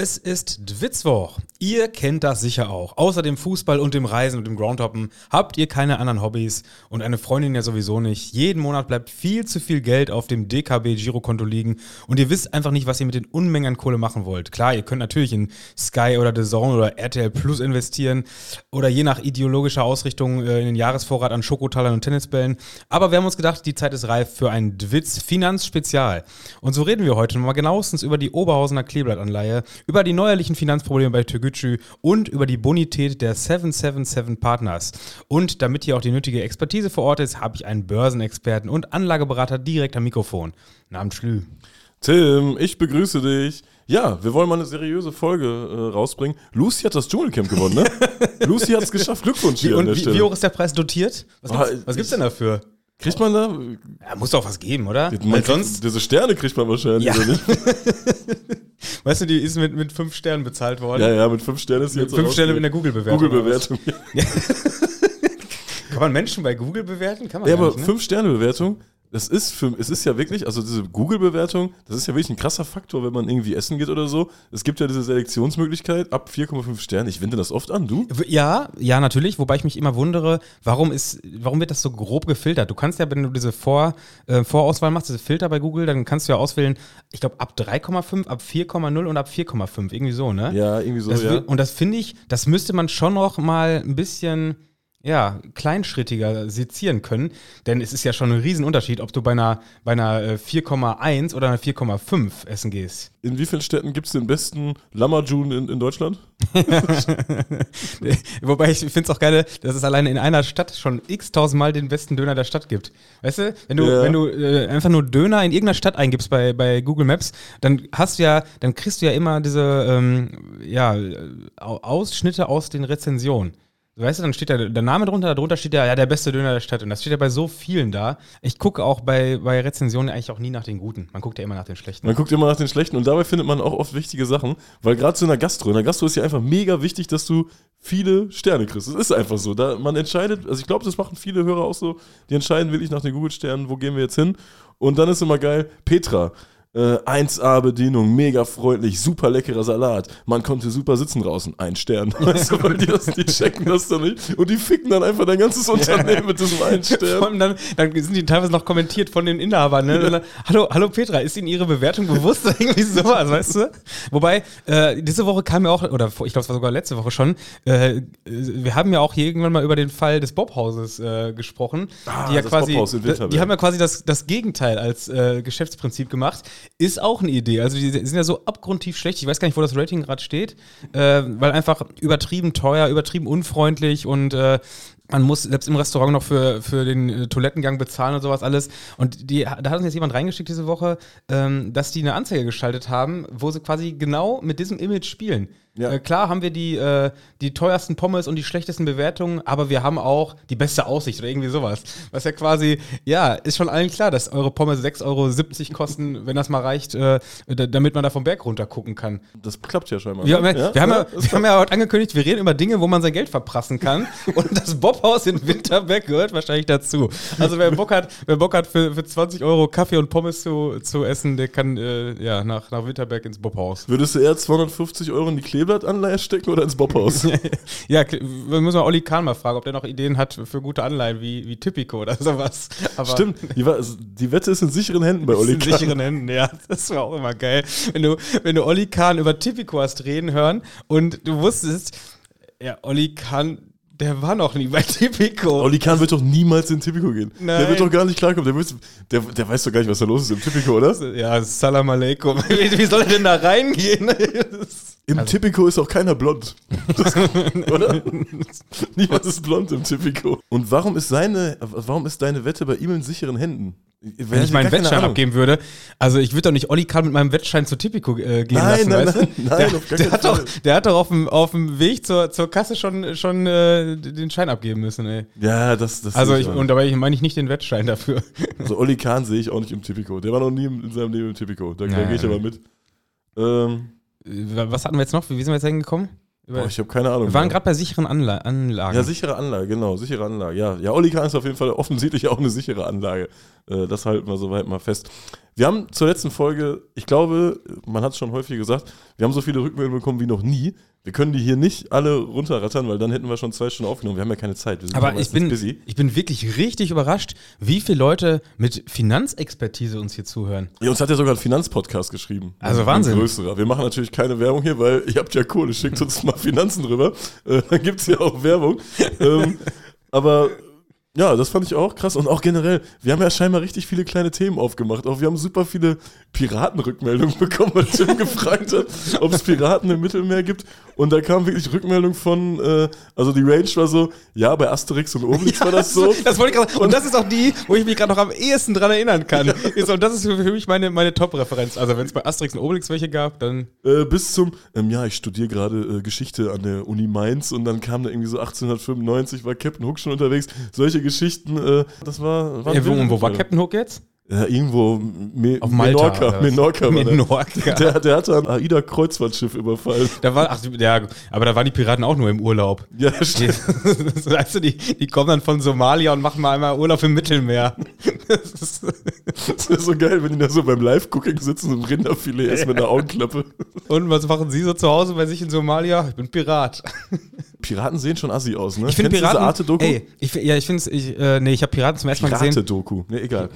Es ist Dwitzwoch. Ihr kennt das sicher auch. Außer dem Fußball und dem Reisen und dem Groundhoppen habt ihr keine anderen Hobbys und eine Freundin ja sowieso nicht. Jeden Monat bleibt viel zu viel Geld auf dem DKB Girokonto liegen und ihr wisst einfach nicht, was ihr mit den Unmengen Kohle machen wollt. Klar, ihr könnt natürlich in Sky oder The Zone oder RTL Plus investieren oder je nach ideologischer Ausrichtung äh, in den Jahresvorrat an Schokotalern und Tennisbällen. Aber wir haben uns gedacht, die Zeit ist reif für ein Dwitz Finanzspezial. Und so reden wir heute mal genauestens über die Oberhausener Kleeblattanleihe über die neuerlichen Finanzprobleme bei Türgücü und über die Bonität der 777 Partners. Und damit hier auch die nötige Expertise vor Ort ist, habe ich einen Börsenexperten und Anlageberater direkt am Mikrofon. Namens Schlü. Tim, ich begrüße dich. Ja, wir wollen mal eine seriöse Folge äh, rausbringen. Lucy hat das Dschungelcamp gewonnen, ne? Lucy hat es geschafft. Glückwunsch hier Wie, und wie, wie hoch ist der Preis dotiert? Was gibt's, Ah, was gibt's ich- denn dafür? Kriegt man da? Ja, muss doch was geben, oder? Man Weil sonst, diese Sterne kriegt man wahrscheinlich, Ja. weißt du, die ist mit, mit fünf Sternen bezahlt worden. Ja, ja, mit fünf Sternen ist sie Mit jetzt fünf Sterne in der. Google-Bewertung. Google-Bewertung. Ja, Kann man Menschen bei Google bewerten? Kann man ja aber nicht, ne? fünf Sterne Bewertung, das ist für, es ist ja wirklich, also diese Google-Bewertung, das ist ja wirklich ein krasser Faktor, wenn man irgendwie essen geht oder so. Es gibt ja diese Selektionsmöglichkeit ab 4,5 Sternen. Ich wende das oft an, du? Ja, ja, natürlich. Wobei ich mich immer wundere, warum ist, warum wird das so grob gefiltert? Du kannst ja, wenn du diese Vor, äh, Vorauswahl machst, diese Filter bei Google, dann kannst du ja auswählen, ich glaube, ab 3,5, ab 4,0 und ab 4,5. Irgendwie so, ne? Ja, irgendwie so, das ja. Und das finde ich, das müsste man schon noch mal ein bisschen. Ja, kleinschrittiger sezieren können, denn es ist ja schon ein Riesenunterschied, ob du bei einer, bei einer äh, 4,1 oder einer 4,5 essen gehst. In wie vielen Städten gibt es den besten Lamajun in, in Deutschland? Wobei ich finde es auch geil, dass es alleine in einer Stadt schon x tausendmal den besten Döner der Stadt gibt. Weißt du, wenn du, Ja. wenn du äh, einfach nur Döner in irgendeiner Stadt eingibst bei, bei Google Maps, dann hast du ja, dann kriegst du ja immer diese ähm, ja, äh, Au- Ausschnitte aus den Rezensionen. Weißt du, dann steht da der Name drunter, darunter steht ja, ja, der beste Döner der Stadt. Und das steht ja bei so vielen da. Ich gucke auch bei, bei Rezensionen eigentlich auch nie nach den guten. Man guckt ja immer nach den schlechten. Man guckt immer nach den schlechten und dabei findet man auch oft wichtige Sachen, weil gerade in der Gastro, in der Gastro ist ja einfach mega wichtig, dass du viele Sterne kriegst. Das ist einfach so. Da man entscheidet, also ich glaube, das machen viele Hörer auch so, die entscheiden wirklich nach den Google-Sternen, wo gehen wir jetzt hin. Und dann ist immer geil, Petra. Äh, 1A-Bedienung, mega freundlich, super leckerer Salat. Man konnte super sitzen draußen. Ein Stern. Weißt du, weil die, das, die checken das dann nicht. Und die ficken dann einfach dein ganzes Unternehmen mit diesem einen Vor Stern. allem dann, dann sind die teilweise noch kommentiert von den Inhabern. Ne? Und dann, hallo, hallo Petra, ist Ihnen Ihre Bewertung bewusst? Irgendwie sowas, weißt du? Wobei, äh, diese Woche kam ja auch, oder ich glaube, es war sogar letzte Woche schon, äh, wir haben ja auch hier irgendwann mal über den Fall des Bobhauses äh, gesprochen. Ah, die ja quasi, die haben ja quasi das, das Gegenteil als äh, Geschäftsprinzip gemacht. Ist auch eine Idee. Also die sind ja so abgrundtief schlecht. Ich weiß gar nicht, wo das Rating gerade steht, äh, weil einfach übertrieben teuer, übertrieben unfreundlich und äh, man muss selbst im Restaurant noch für, für den äh, Toilettengang bezahlen und sowas alles. Und die, da hat uns jetzt jemand reingeschickt diese Woche, ähm, dass die eine Anzeige geschaltet haben, wo sie quasi genau mit diesem Image spielen. Ja. Äh, klar haben wir die, äh, die teuersten Pommes und die schlechtesten Bewertungen, aber wir haben auch die beste Aussicht oder irgendwie sowas. Was ja quasi, ja, ist schon allen klar, dass eure Pommes 6,70 Euro kosten, wenn das mal reicht, äh, da- damit man da vom Berg runter gucken kann. Das klappt ja scheinbar. Wir, ne? haben ja, wir, haben ja, wir haben ja heute angekündigt, wir reden über Dinge, wo man sein Geld verprassen kann. Und das Bobhaus in Winterberg gehört wahrscheinlich dazu. Also wer Bock hat, wer Bock hat für, für 20 Euro Kaffee und Pommes zu, zu essen, der kann äh, ja, nach, nach Winterberg ins Bobhaus. Würdest du eher 250 Euro in die Kleeblattanleihe stecken oder ins Bobhaus? Ja, wir müssen mal Olli Kahn mal fragen, ob der noch Ideen hat für gute Anleihen wie, wie Typico oder sowas. Aber Stimmt, die, war, also die Wette ist in sicheren Händen bei Olli in Kahn. sicheren Händen, ja. Das war auch immer geil. Wenn du, wenn du Olli Kahn über Typico hast reden hören und du wusstest, ja, Olli Kahn, der war noch nie bei Typico. Olli Kahn wird doch niemals in Tipico gehen. Der Nein. wird doch gar nicht klarkommen. Der, wird, der, der weiß doch gar nicht, was da los ist im Tipico, oder? ja, Salam Aleikum. Wie, soll er denn da reingehen? Im Tipico ist auch keiner blond. Das, oder? Niemand ist blond im Tipico. Und warum ist seine, warum ist deine Wette bei ihm in sicheren Händen? Wenn ich meinen Wettschein abgeben würde, also ich würde doch nicht Olli Kahn mit meinem Wettschein zu Typico äh, gehen Nein, lassen, nein, weißt nein, du? nein, der, der, hat doch, der hat doch auf dem, auf dem Weg zur, zur Kasse schon, schon äh, den Schein abgeben müssen, ey. Ja, das, das Also ich, und dabei meine ich nicht den Wettschein dafür. Also Olli Kahn sehe ich auch nicht im Tipico. Der war noch nie in in seinem Leben im Tipico. Da, da gehe ich aber mit. Ähm, Was hatten wir jetzt noch? Wie sind wir jetzt hingekommen? Boah, ich habe keine Ahnung. wir waren gerade bei sicheren Anla Anlagen. Ja, sichere Anlage, genau, sichere Anlage. Ja, ja Olli Kahn ist auf jeden Fall offensichtlich auch eine sichere Anlage. Äh, das halten wir soweit mal fest. Wir haben zur letzten Folge, ich glaube, man hat es schon häufig gesagt, wir haben so viele Rückmeldungen bekommen wie noch nie. Wir können die hier nicht alle runterrattern, weil dann hätten wir schon zwei Stunden aufgenommen. Wir haben ja keine Zeit. Wir sind Aber ich bin, busy. ich bin wirklich richtig überrascht, wie viele Leute mit Finanzexpertise uns hier zuhören. Ja, uns hat ja sogar ein Finanzpodcast geschrieben. Also Ein Wahnsinn. größerer. Wir machen natürlich keine Werbung hier, weil ihr habt ja Kohle, schickt uns mal Finanzen rüber. Äh, dann gibt es ja auch Werbung. ähm, aber ja, das fand ich auch krass. Und auch generell, wir haben ja scheinbar richtig viele kleine Themen aufgemacht. Auch wir haben super viele Piratenrückmeldungen bekommen, weil Tim gefragt hat, ob es Piraten im Mittelmeer gibt. Und da kam wirklich Rückmeldung von, äh, also die Range war so, ja, bei Asterix und Obelix war das so. Das wollte ich gerade Und das ist auch die, wo ich mich gerade noch am ehesten dran erinnern kann. Ist- Und das ist für mich meine, meine Top-Referenz. Also wenn es bei Asterix und Obelix welche gab, dann Äh, bis zum, ähm, ja, ich studiere gerade äh, Geschichte an der Uni Mainz und dann kam da irgendwie so 1895, war Captain Hook schon unterwegs. Solche Geschichten, äh, das war. waren Ja, wo, wilde wo war. Captain Hook jetzt? Ja, irgendwo Me Auf Malta. Menorca. Menorca war der. Menorca. Der, der hatte ein AIDA-Kreuzfahrtschiff überfallen. Da war, ach, ja, aber da waren die Piraten auch nur im Urlaub. Ja, Die, stimmt. weißt du, die, die kommen dann von Somalia und machen mal einmal Urlaub im Mittelmeer. Das ist, Das wäre so geil, wenn die da so beim Live-Cooking sitzen und Rinderfilet essen mit einer Augenklappe. und was machen Sie so zu Hause bei sich in Somalia? Ich bin Pirat. Piraten sehen schon assi aus, ne? Ich finde Piraten. diese Arte-Doku? Ey, ich, ja, ich finde es. Ich, äh, nee, ich habe Piraten zum ersten Mal gesehen. Pirate-Doku. Ne, egal.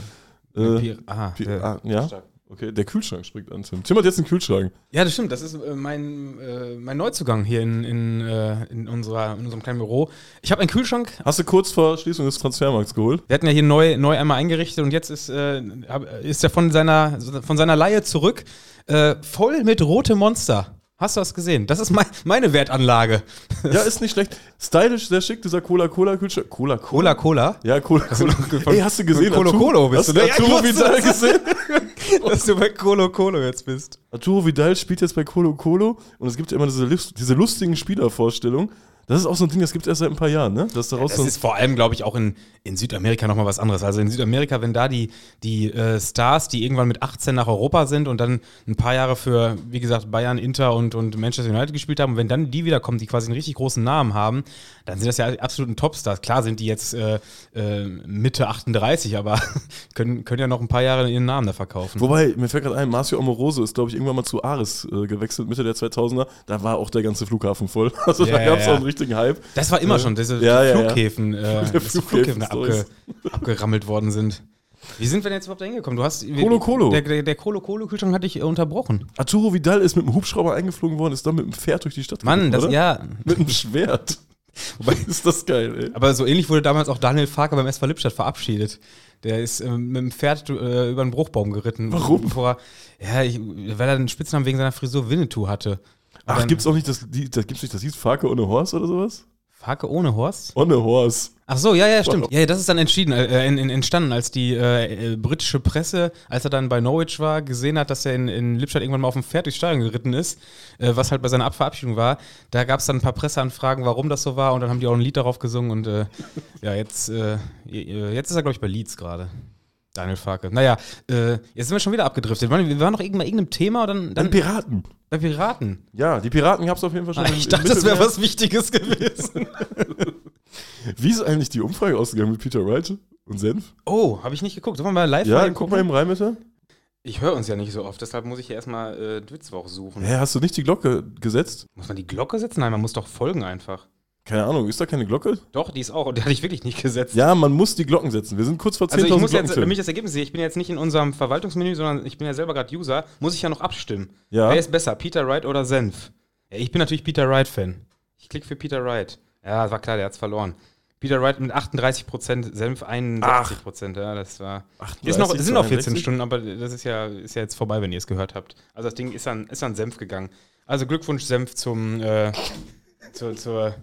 Äh, Pir aha, Pi der- ah, ja? Okay, der Kühlschrank springt an, Tim. Tim hat jetzt einen Kühlschrank. Ja, das stimmt. Das ist äh, mein, äh, mein Neuzugang hier in, in, äh, in, unserer, in unserem kleinen Büro. Ich habe einen Kühlschrank. Hast du kurz vor Schließung des Transfermarkts geholt? Wir hatten ja hier neu, neu einmal eingerichtet und jetzt ist, äh, ist er von seiner, von seiner Leihe zurück. Äh, voll mit rote Monster. Hast du das gesehen? Das ist mein, meine Wertanlage. Ja, ist nicht schlecht. Stylisch, sehr schick, dieser Cola-Cola-Kühlschrank. Cola, Cola Cola. Ja, Cola, Cola. Ey, hast du gesehen? Colo Colo bist hast du, ne? Ja, Arturo Vidal das. gesehen? Dass du bei Colo Colo jetzt bist. Arturo Vidal spielt jetzt bei Colo Colo und es gibt ja immer diese, diese lustigen Spielervorstellungen. Das ist auch so ein Ding, das gibt es erst seit ein paar Jahren, ne? Dass daraus Das so ein ist vor allem, glaube ich, auch in, in Südamerika nochmal was anderes. Also in Südamerika, wenn da die, die äh, Stars, die irgendwann mit 18 nach Europa sind und dann ein paar Jahre für, wie gesagt, Bayern, Inter und, und Manchester United gespielt haben, und wenn dann die wiederkommen, die quasi einen richtig großen Namen haben, dann sind das ja absoluten Topstars. Klar sind die jetzt äh, äh, Mitte 38, aber können, können ja noch ein paar Jahre ihren Namen da verkaufen. Wobei, mir fällt gerade ein, Marcio Amoroso ist, glaube ich, irgendwann mal zu Ares äh, gewechselt, Mitte der 2000er. Da war auch der ganze Flughafen voll. Also Ja, da gab es ja, auch ja. einen richtigen Hype. Das war immer Ja. schon, diese Ja, ja, ja. Flughäfen, Äh, dass die Flughäfen abge, abgerammelt worden sind. Wie sind wir denn jetzt überhaupt da hingekommen? Du hast Colo Colo. Der, der, der Colo Colo Kühlschrank hatte ich äh, unterbrochen. Arturo Vidal ist mit dem Hubschrauber eingeflogen worden, ist dann mit dem Pferd durch die Stadt Mann, geritten, das oder? ja. Mit einem Schwert. Wobei, Ist das geil, ey. aber so ähnlich wurde damals auch Daniel Farker beim SV Lippstadt verabschiedet. Der ist ähm, mit dem Pferd äh, über einen Bruchbaum geritten. Warum? Vor, ja, ich, weil er einen Spitznamen wegen seiner Frisur Winnetou hatte. Ach, gibt's auch nicht das, Lied- das gibt's nicht das hieß Farke ohne Horst oder sowas? Farke ohne Horst? Ohne Horst. Ach so, ja, ja, stimmt. Ja, das ist dann entschieden, äh, in, in, entstanden, als die äh, äh, britische Presse, als er dann bei Norwich war, gesehen hat, dass er in, in Lippstadt irgendwann mal auf dem Pferd durchs Stadion geritten ist, äh, was halt bei seiner Abverabschiedung war. Da gab es dann ein paar Presseanfragen, warum das so war und dann haben die auch ein Lied darauf gesungen und äh, ja, jetzt, äh, jetzt ist er, glaube ich, bei Leeds gerade. Daniel Farke. Naja, äh, jetzt sind wir schon wieder abgedriftet. Wir waren, noch irgend- bei irgendeinem Thema dann, Dann Piraten. bei Piraten. Ja, die Piraten gab's auf jeden Fall schon. im- Ich im dachte, das wäre was Wichtiges gewesen. Wie ist eigentlich die Umfrage ausgegangen mit Peter Wright und Senf? Oh, habe ich nicht geguckt. Sollen wir mal live Ja, guck mal eben rein, bitte. Ich höre uns ja nicht so oft, deshalb muss ich hier erstmal äh, Witzwoch suchen. Hä, hast du nicht die Glocke gesetzt? Muss man die Glocke setzen? Nein, man muss doch folgen einfach. Keine Ahnung, ist da keine Glocke? Doch, die ist auch. Die hatte ich wirklich nicht gesetzt. Ja, man muss die Glocken setzen. Wir sind kurz vor 10.000 also ich muss jetzt, damit ich das Ergebnis sehe, ich bin jetzt nicht in unserem Verwaltungsmenü, sondern ich bin ja selber gerade User, muss ich ja noch abstimmen. Ja. Wer ist besser, Peter Wright oder Senf? Ja, ich bin natürlich Peter Wright-Fan. Ich klicke für Peter Wright. Ja, war klar, der hat's verloren. Peter Wright mit 38%, Senf 61%. Ja, das war. Ist noch, es sind noch 14 62? Stunden, aber das ist ja, ist ja jetzt vorbei, wenn ihr es gehört habt. Also das Ding ist an, ist an Senf gegangen. Also Glückwunsch, Senf, zum äh, zur, zur,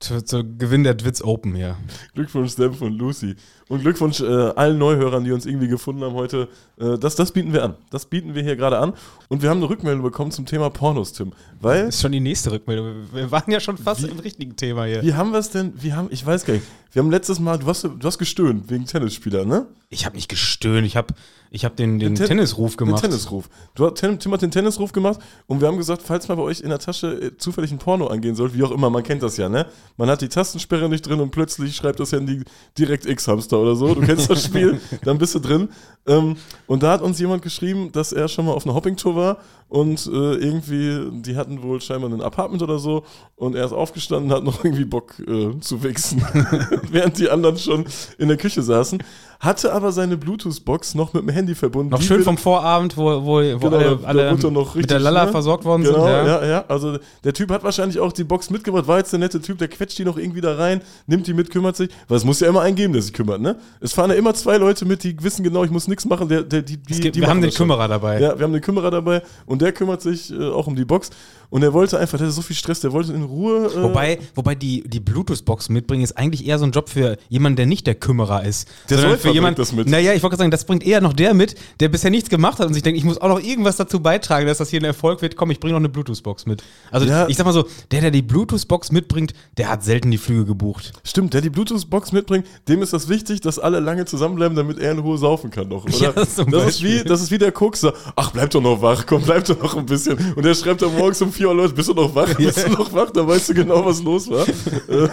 zur, zur Gewinn der Dwitz Open hier. Glückwunsch, Senf und Lucy. Und Glückwunsch äh, allen Neuhörern, die uns irgendwie gefunden haben heute. Äh, das, das bieten wir an. Das bieten wir hier gerade an. Und wir haben eine Rückmeldung bekommen zum Thema Pornos, Tim. Weil, Das ist schon die nächste Rückmeldung. Wir waren ja schon fast im richtigen Thema hier. wie haben wir es denn, wie haben, ich weiß gar nicht, wir haben letztes Mal, du hast, du hast gestöhnt wegen Tennisspieler, ne? Ich habe nicht gestöhnt, ich habe ich hab den, den, Ten- Tennisruf gemacht. Den Tennisruf. Du, hast- Tim, Tim hat den Tennisruf gemacht und wir haben gesagt, falls mal bei euch in der Tasche äh, zufällig ein Porno angehen sollte, wie auch immer, man kennt das ja, ne? man hat die Tastensperre nicht drin und plötzlich schreibt das Handy direkt X-Hamster oder so. Du kennst das Spiel, dann bist du drin. Ähm, und da hat uns jemand geschrieben, dass er schon mal auf einer Hoppingtour war und äh, irgendwie, die hatten wohl scheinbar ein Apartment oder so und er ist aufgestanden und hat noch irgendwie Bock äh, zu wichsen, während die anderen schon in der Küche saßen. Hatte aber seine Bluetooth-Box noch mit dem Handy verbunden. Noch schön vom Vorabend, wo, wo, wo Genau, alle, da alle er noch mit der richtig, Lala ne? versorgt worden Genau, sind. ja. ja, Also der Typ hat wahrscheinlich auch die Box mitgebracht, war jetzt der nette Typ, der quetscht die noch irgendwie da rein, nimmt die mit, kümmert sich. Weil es muss ja immer einen geben, der sich kümmert, ne? Es fahren ja immer zwei Leute mit, die wissen genau, ich muss nichts machen. Der, der, die, die, gibt, die wir haben den schon. Kümmerer dabei. Ja, wir haben den Kümmerer dabei und der kümmert sich äh, auch um die Box. Und er wollte einfach, der hatte so viel Stress, der wollte in Ruhe. Äh, Wobei, wobei die, die Bluetooth-Box mitbringen ist eigentlich eher so ein Job für jemanden, der nicht der Kümmerer ist. Der sondern Säufer bringt das mit. Naja, ich wollte gerade sagen, das bringt eher noch der mit, der bisher nichts gemacht hat und sich denkt, ich muss auch noch irgendwas dazu beitragen, dass das hier ein Erfolg wird. Komm, ich bringe noch eine Bluetooth-Box mit. Also Ja. ich sag mal so, der, der die Bluetooth-Box mitbringt, der hat selten die Flüge gebucht. Stimmt, der die Bluetooth-Box mitbringt, dem ist das wichtig, dass alle lange zusammenbleiben, damit er in Ruhe saufen kann noch, oder? Ja, das, ist wie, das ist wie der Kokser. Ach, bleib doch noch wach, komm, bleib doch noch ein bisschen. Und der schreibt dann morgens um 4 Uhr, Leute, bist du noch wach? Bist du noch wach? Da weißt du genau, was los war. äh,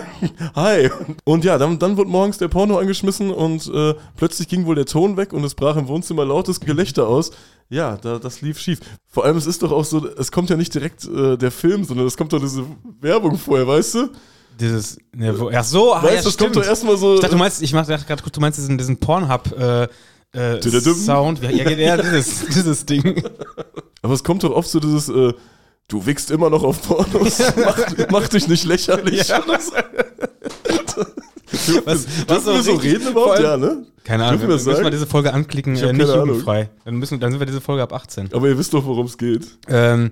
hi. Und ja, dann, dann wurde morgens der Porno angeschmissen und äh, plötzlich ging wohl der Ton weg und es brach im Wohnzimmer lautes Gelächter aus. Ja, da, das lief schief. Vor allem, es ist doch auch so, es kommt ja nicht direkt äh, der Film, sondern es kommt doch diese Werbung vorher, weißt du? Dieses, ne, wo, ach so, ah, Weißt ja, das kommt doch erstmal so. Ich dachte, du meinst, ich mach- dachte gerade, du meinst diesen, diesen Pornhub äh, äh. Sound. Ja, ja, ja dieses, dieses Ding. Aber es kommt doch oft so dieses, äh, du wickst immer noch auf Pornos, mach, mach dich nicht lächerlich. Ja. Was, Dürfen wir so reden überhaupt? Ja, ne? Keine Ahnung, wir müssen sagen? mal diese Folge anklicken, äh, nicht jugendfrei. Dann, müssen, dann sind wir diese Folge ab 18. Aber ihr wisst doch, worum es geht. Ähm,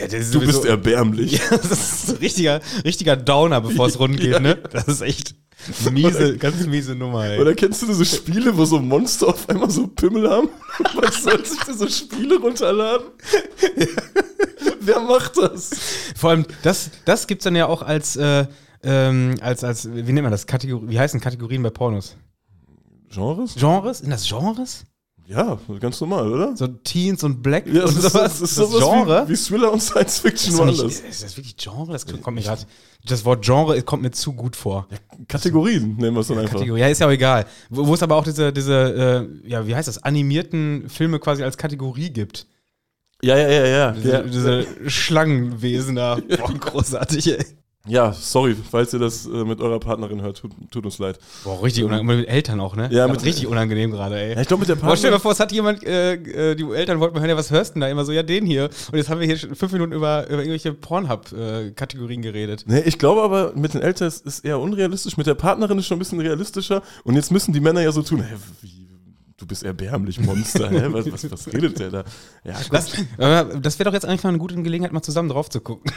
ja, Du sowieso- bist erbärmlich. Ja, das ist ein richtiger, richtiger Downer, bevor es rund geht, Ja. ne? Das ist echt miese, ganz miese Nummer, ey. Oder kennst du diese Spiele, wo so Monster auf einmal so Pimmel haben? Man soll sich diese Spiele runterladen? Wer macht das? Vor allem, das, das gibt's dann ja auch als, äh, ähm, als, als, wie nennt man das? Kategor wie heißen Kategorien bei Pornos? Genres? Genres? Sind das Genres? Ja, ganz normal, oder? So Teens und Black Ja, und das ist, sowas? das ist sowas Genre? wie, wie Thriller und Science Fiction ist, nicht, woanders. ist das wirklich Genre? Das kommt mir gerade. Das Wort Genre kommt mir zu gut vor. Kategorien nennen wir es dann einfach. Kategorie. Ja, ist ja auch egal. Wo, wo es aber auch diese, diese äh, ja, wie heißt das, animierten Filme quasi als Kategorie gibt. Ja, ja, ja, ja. Diese, diese Schlangenwesen da. Boah, großartig, ey. Ja, sorry, falls ihr das äh, mit eurer Partnerin hört, tut, tut uns leid. Boah, richtig unangenehm. Mit Eltern auch, ne? Ja, mit- richtig unangenehm gerade, ey. Ja, ich glaube, mit der Boah, stell dir mal Partnerin. vor, es hat jemand, äh, äh, die Eltern wollten mal hören, ja, was hörst du denn da? Immer so, ja, den hier. Und jetzt haben wir hier schon fünf Minuten über, über irgendwelche Pornhub-Kategorien geredet. Nee, ich glaube aber, mit den Eltern ist es eher unrealistisch. Mit der Partnerin ist schon ein bisschen realistischer. Und jetzt müssen die Männer ja so tun, hä, wie, du bist erbärmlich, Monster. Hä? Was, was, was redet der da? Ja, Das, das wäre doch jetzt eigentlich mal eine gute Gelegenheit, mal zusammen drauf zu gucken.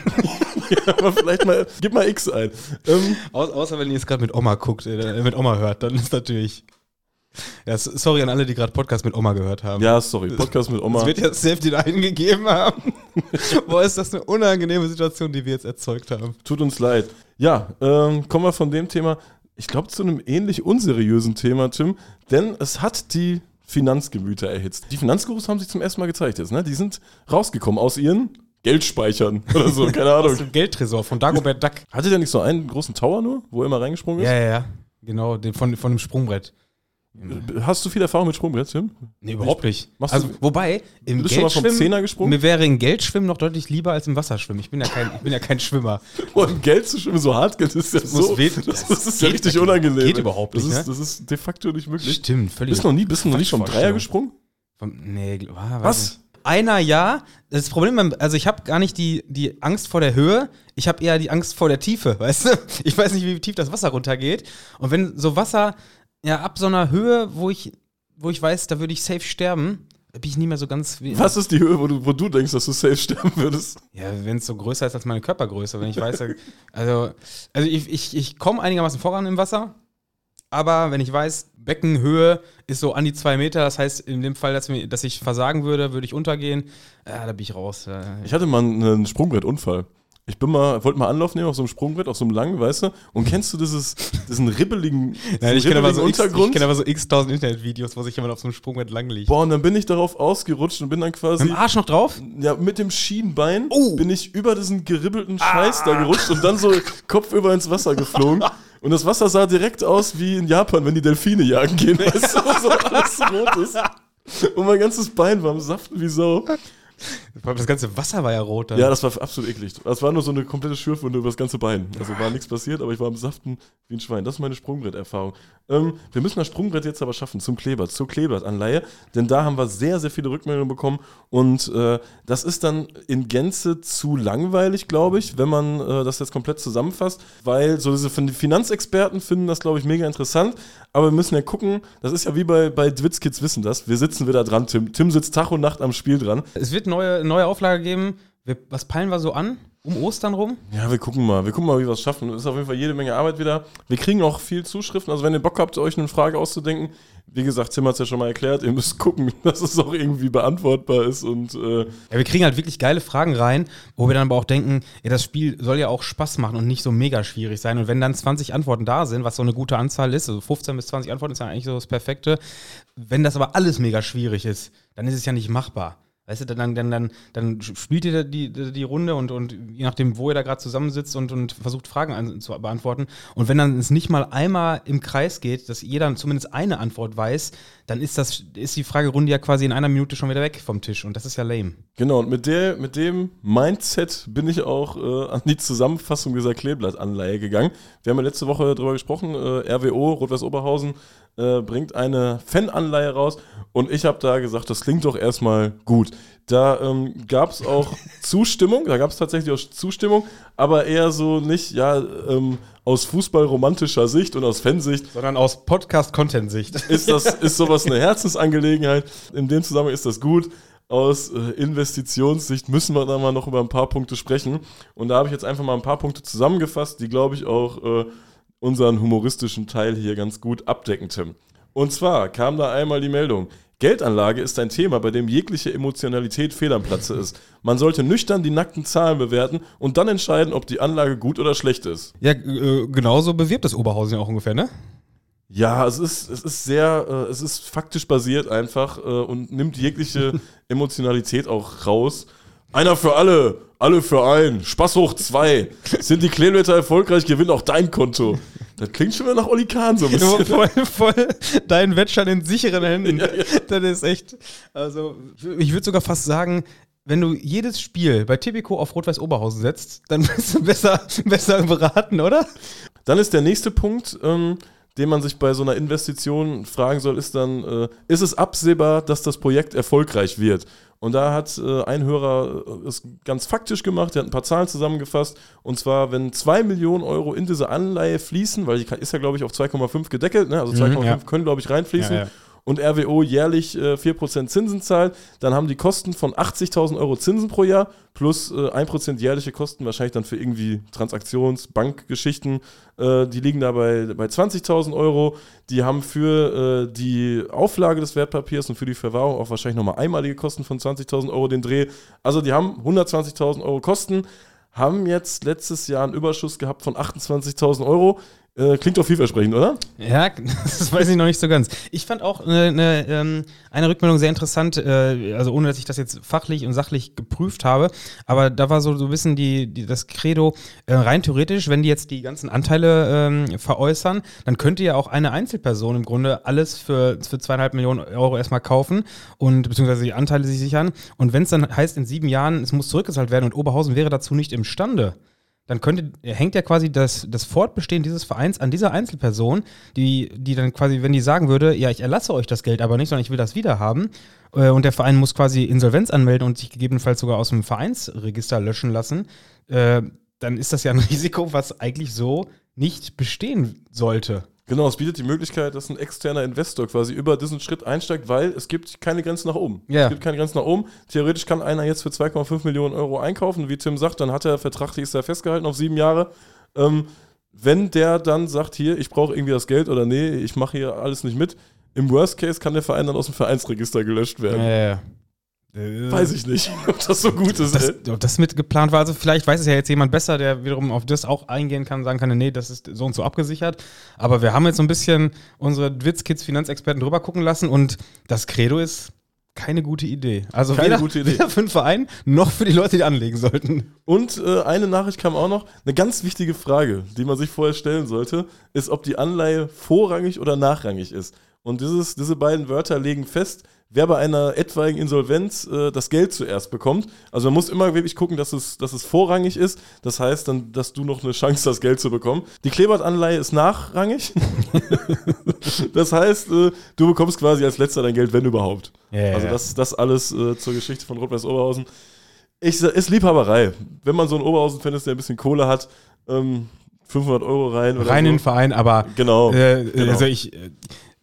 aber vielleicht mal, gib mal X ein. Ähm, Au außer wenn ihr jetzt gerade mit Oma guckt, äh, mit Oma hört, dann ist natürlich. Ja, sorry an alle, die gerade Podcast mit Oma gehört haben. ja, sorry, Podcast mit Oma. Das wird ja safe den einen gegeben haben. Boah, ist das eine unangenehme Situation, die wir jetzt erzeugt haben. Tut uns leid. Ja, ähm, kommen wir von dem Thema, ich glaube, zu einem ähnlich unseriösen Thema, Tim. Denn es hat die Finanzgemüter erhitzt. Die Finanzgurus haben sich zum ersten Mal gezeigt jetzt, ne? Die sind rausgekommen aus ihren Geldspeichern oder so, keine Ahnung. Aus dem Geldtresor von Dagobert Duck. Hatte der nicht so einen großen Tower nur, wo er immer reingesprungen ist? Ja, ja, ja. Genau, den, von, von dem Sprungbrett. Hast du viel Erfahrung mit Sprungbrett, Tim? Nee, überhaupt nicht. Machst also, du- wobei, im Du bist schon mal vom Geldschwimmen, Zehner gesprungen? mir wäre im Geldschwimmen noch deutlich lieber als im Wasserschwimmen. Ich bin ja kein, ich bin ja kein Schwimmer. Und Geld zu schwimmen, so hart Geld ist ja muss so. weh- das, das das ist ja geht- richtig unangenehm. geht überhaupt das nicht, Ist, ne? Das ist de facto nicht möglich. Stimmt, völlig. Bist du noch nie, bist du noch nie vom Dreier gesprungen? Vom- Nee, weiß Was? nicht. Einer ja. Das Problem, also ich habe gar nicht die, die Angst vor der Höhe, ich habe eher die Angst vor der Tiefe, weißt du? Ich weiß nicht, wie tief das Wasser runtergeht. Und wenn so Wasser ja ab so einer Höhe, wo ich, wo ich weiß, da würde ich safe sterben, bin ich nie mehr so ganz. Wie, Was ist die Höhe, wo du, wo du denkst, dass du safe sterben würdest? Ja, wenn es so größer ist als meine Körpergröße, wenn ich weiß, also, also ich, ich, ich komme einigermaßen voran im Wasser, aber wenn ich weiß, Beckenhöhe ist so an die zwei Meter, das heißt in dem Fall, dass, mir, dass ich versagen würde, würde ich untergehen, ja, da bin ich raus. Äh, Ich hatte mal einen Sprungbrettunfall. Ich bin mal, wollte mal Anlauf nehmen auf so einem Sprungbrett, auf so einem langen, weißt du? Und kennst du dieses, diesen ribbeligen, Nein, ich kenne aber, so x- Untergrund? ich kenn aber so x-tausend Internetvideos, wo sich jemand auf so einem Sprungbrett lang liegt. Boah, und dann bin ich darauf ausgerutscht und bin dann quasi. Mit dem Arsch noch drauf? Ja, mit dem Schienbein Oh. bin ich über diesen geribbelten Scheiß da gerutscht und dann so kopfüber ins Wasser geflogen. Und das Wasser sah direkt aus wie in Japan, wenn die Delfine jagen gehen, weißt du, so alles rot ist. Und mein ganzes Bein war am Saften wie Sau. Das ganze Wasser war ja rot dann. Ja, das war absolut eklig. Das war nur so eine komplette Schürfwunde über das ganze Bein. Also war nichts passiert, aber ich war am Saften wie ein Schwein. Das ist meine Sprungbretterfahrung. Ähm, wir müssen das Sprungbrett jetzt aber schaffen zum Kleber, zur Kleeblattanleihe, denn da haben wir sehr, sehr viele Rückmeldungen bekommen und äh, das ist dann in Gänze zu langweilig, glaube ich, wenn man äh, das jetzt komplett zusammenfasst, weil so diese fin- Finanzexperten finden das, glaube ich, mega interessant, aber wir müssen ja gucken, das ist ja wie bei, bei Dwitzkids wissen das, wir sitzen wieder dran, Tim. Tim sitzt Tag und Nacht am Spiel dran. Es wird neue, neue Auflage geben. Wir, was peilen wir so an? Um Ostern rum? Ja, wir gucken mal. Wir gucken mal, wie wir es schaffen. Es ist auf jeden Fall jede Menge Arbeit wieder. Wir kriegen auch viel Zuschriften. Also, wenn ihr Bock habt, euch eine Frage auszudenken, wie gesagt, Tim hat es ja schon mal erklärt, ihr müsst gucken, dass es auch irgendwie beantwortbar ist. Und äh, Ja, wir kriegen halt wirklich geile Fragen rein, wo wir dann aber auch denken, ja, das Spiel soll ja auch Spaß machen und nicht so mega schwierig sein. Und wenn dann 20 Antworten da sind, was so eine gute Anzahl ist, also 15 bis 20 Antworten ist ja eigentlich so das Perfekte, wenn das aber alles mega schwierig ist, dann ist es ja nicht machbar. Weißt du, dann, dann, dann, dann spielt ihr die, die, Runde und, und je nachdem, wo ihr da gerade zusammensitzt und, und versucht Fragen an, zu beantworten. Und wenn dann es nicht mal einmal im Kreis geht, dass jeder zumindest eine Antwort weiß, dann ist, das, ist die Fragerunde ja quasi in einer Minute schon wieder weg vom Tisch. Und das ist ja lame. genau, und mit, der, mit dem Mindset bin ich auch äh, an die Zusammenfassung dieser Kleeblattanleihe gegangen. Wir haben ja letzte Woche darüber gesprochen, äh, RWO, Rot-Weiß Oberhausen, äh, bringt eine Fan-Anleihe raus und ich habe da gesagt, das klingt doch erstmal gut. Da ähm, gab es auch Zustimmung, da gab es tatsächlich auch Zustimmung, aber eher so nicht, ja, ähm, aus fußballromantischer Sicht und aus Fansicht Sondern aus Podcast-Content-Sicht. ist, das, ist sowas eine Herzensangelegenheit. In dem Zusammenhang ist das gut. Aus äh, Investitionssicht müssen wir da mal noch über ein paar Punkte sprechen. Und da habe ich jetzt einfach mal ein paar Punkte zusammengefasst, die, glaube ich, auch äh, unseren humoristischen Teil hier ganz gut abdecken, Tim. Und zwar kam da einmal die Meldung. Geldanlage ist ein Thema, bei dem jegliche Emotionalität fehl am Platze ist. Man sollte nüchtern die nackten Zahlen bewerten und dann entscheiden, ob die Anlage gut oder schlecht ist. Ja, äh, genauso bewirbt das Oberhausen ja auch ungefähr, ne? Ja, es ist, es ist sehr, äh, es ist faktisch basiert einfach äh, und nimmt jegliche Emotionalität auch raus. Einer für alle, alle für einen, Spaß hoch zwei. Sind die Kleeblätter erfolgreich, gewinnt auch dein Konto. Das klingt schon wieder nach Oli Kahn so ein bisschen. voll, voll dein Wettschein in sicheren Händen. Das ist echt. Also, ich würde sogar fast sagen, wenn du jedes Spiel bei Tipico auf Rot-Weiß Oberhausen setzt, dann bist du besser, besser beraten, oder? Dann ist der nächste Punkt, ähm, den man sich bei so einer Investition fragen soll, ist dann, äh, ist es absehbar, dass das Projekt erfolgreich wird? Und da hat äh, ein Hörer äh, es ganz faktisch gemacht, der hat ein paar Zahlen zusammengefasst. Und zwar, wenn 2 Millionen Euro in diese Anleihe fließen, weil die ist ja, glaube ich, auf 2,5 gedeckelt, ne? also 2,5 ja. können, glaube ich, reinfließen. Ja, ja. Und RWO jährlich äh, 4% Zinsen zahlt, dann haben die Kosten von 80.000 Euro Zinsen pro Jahr plus äh, 1% jährliche Kosten, wahrscheinlich dann für irgendwie Transaktions-, Bankgeschichten, äh, die liegen da bei, bei 20.000 Euro. Die haben für äh, die Auflage des Wertpapiers und für die Verwahrung auch wahrscheinlich nochmal einmalige Kosten von 20.000 Euro den Dreh. Also die haben 120.000 Euro Kosten, haben jetzt letztes Jahr einen Überschuss gehabt von 28.000 Euro. Äh, klingt doch vielversprechend, oder? Ja, das weiß ich noch nicht so ganz. Ich fand auch eine, eine, ähm, eine Rückmeldung sehr interessant, äh, also ohne dass ich das jetzt fachlich und sachlich geprüft habe, aber da war so, so ein bisschen die, die, das Credo, äh, rein theoretisch, wenn die jetzt die ganzen Anteile ähm, veräußern, dann könnte ja auch eine Einzelperson im Grunde alles für, für zweieinhalb Millionen Euro erstmal kaufen und beziehungsweise die Anteile sich sichern. Und wenn es dann heißt, in sieben Jahren, es muss zurückgezahlt werden und Oberhausen wäre dazu nicht imstande, dann könnte, hängt ja quasi das, das Fortbestehen dieses Vereins an dieser Einzelperson, die, die dann quasi, wenn die sagen würde, ja, ich erlasse euch das Geld aber nicht, sondern ich will das wieder haben, äh, und der Verein muss quasi Insolvenz anmelden und sich gegebenenfalls sogar aus dem Vereinsregister löschen lassen, äh, dann ist das ja ein Risiko, was eigentlich so nicht bestehen sollte. Genau, es bietet die Möglichkeit, dass ein externer Investor quasi über diesen Schritt einsteigt, weil es gibt keine Grenzen nach oben. Ja. Es gibt keine Grenzen nach oben. Theoretisch kann einer jetzt für 2,5 Millionen Euro einkaufen. Wie Tim sagt, dann hat er vertraglich ist er festgehalten auf sieben Jahre. Ähm, wenn der dann sagt, hier, ich brauche irgendwie das Geld oder nee, ich mache hier alles nicht mit, im Worst Case kann der Verein dann aus dem Vereinsregister gelöscht werden. Ja, ja, ja. Äh, Weiß ich nicht, ob das so gut ist. Das, ob das mit geplant war, also vielleicht weiß es ja jetzt jemand besser, der wiederum auf das auch eingehen kann, sagen kann, nee, das ist so und so abgesichert. Aber wir haben jetzt so ein bisschen unsere Witzkids Finanzexperten drüber gucken lassen und das Credo ist keine gute Idee. Also Keine weder, gute Idee. weder für den Verein noch für die Leute, die anlegen sollten. Und äh, eine Nachricht kam auch noch. Eine ganz wichtige Frage, die man sich vorher stellen sollte, ist, ob die Anleihe vorrangig oder nachrangig ist. Und dieses, diese beiden Wörter legen fest, wer bei einer etwaigen Insolvenz äh, das Geld zuerst bekommt. Also man muss immer wirklich gucken, dass es, dass es vorrangig ist. Das heißt dann, dass du noch eine Chance hast, das Geld zu bekommen. Die Klebert-Anleihe ist nachrangig. das heißt, äh, du bekommst quasi als letzter dein Geld, wenn überhaupt. Ja, ja, also das, das alles äh, zur Geschichte von Rot-Weiß Oberhausen. Ich, ist Liebhaberei. Wenn man so einen Oberhausen-Fan ist, der ein bisschen Kohle hat, ähm, 500 Euro rein Rein in so. den Verein, aber Genau. äh, genau. also ich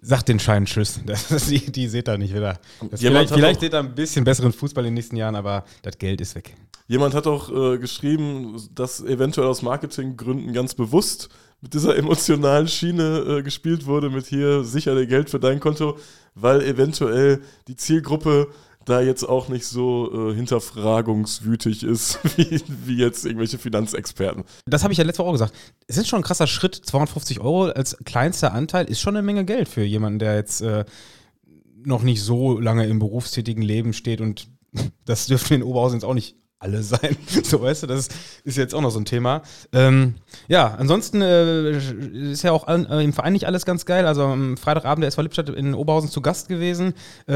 äh, sag den Schein Tschüss. Das, die, die seht ihr nicht wieder. Das vielleicht vielleicht seht ihr ein bisschen besseren Fußball in den nächsten Jahren, aber das Geld ist weg. Jemand hat auch äh, geschrieben, dass eventuell aus Marketinggründen ganz bewusst mit dieser emotionalen Schiene äh, gespielt wurde, mit hier sicher dir Geld für dein Konto, weil eventuell die Zielgruppe da jetzt auch nicht so äh, hinterfragungswütig ist, wie, wie jetzt irgendwelche Finanzexperten. Das habe ich ja letzte Woche auch gesagt. Es ist schon ein krasser Schritt. 250 Euro als kleinster Anteil ist schon eine Menge Geld für jemanden, der jetzt äh, noch nicht so lange im berufstätigen Leben steht. Und das dürften in Oberhausen jetzt auch nicht alle sein. So, weißt du, das ist jetzt auch noch so ein Thema. Ähm, ja, ansonsten äh, ist ja auch an, äh, im Verein nicht alles ganz geil. Also am Freitagabend der SV Lippstadt in Oberhausen zu Gast gewesen. Äh,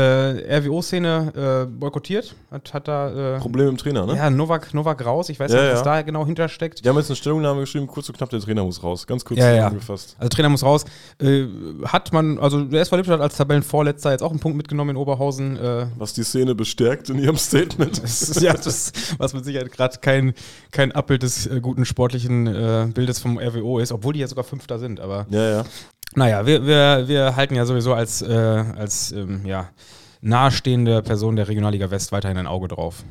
RWO-Szene äh, boykottiert. Hat, hat da. Äh, Problem im Trainer, ne? ja, Novak, Novak raus. Ich weiß Ja, nicht, was ja. da genau hintersteckt. Die haben jetzt eine Stellungnahme geschrieben, kurz und knapp, der Trainer muss raus. Ganz kurz Ja, ja. zusammengefasst. Also Trainer muss raus. Äh, hat man, also der SV Lippstadt als Tabellenvorletzter jetzt auch einen Punkt mitgenommen in Oberhausen. Was die Szene bestärkt in ihrem Statement. ja, das, was mit Sicherheit gerade kein, kein Abbild des äh, guten sportlichen äh, Bildes vom RWO ist, obwohl die ja sogar Fünfter sind. Aber Ja, ja. naja, wir, wir, wir halten ja sowieso als, äh, als ähm, ja, nahestehende Person der Regionalliga West weiterhin ein Auge drauf.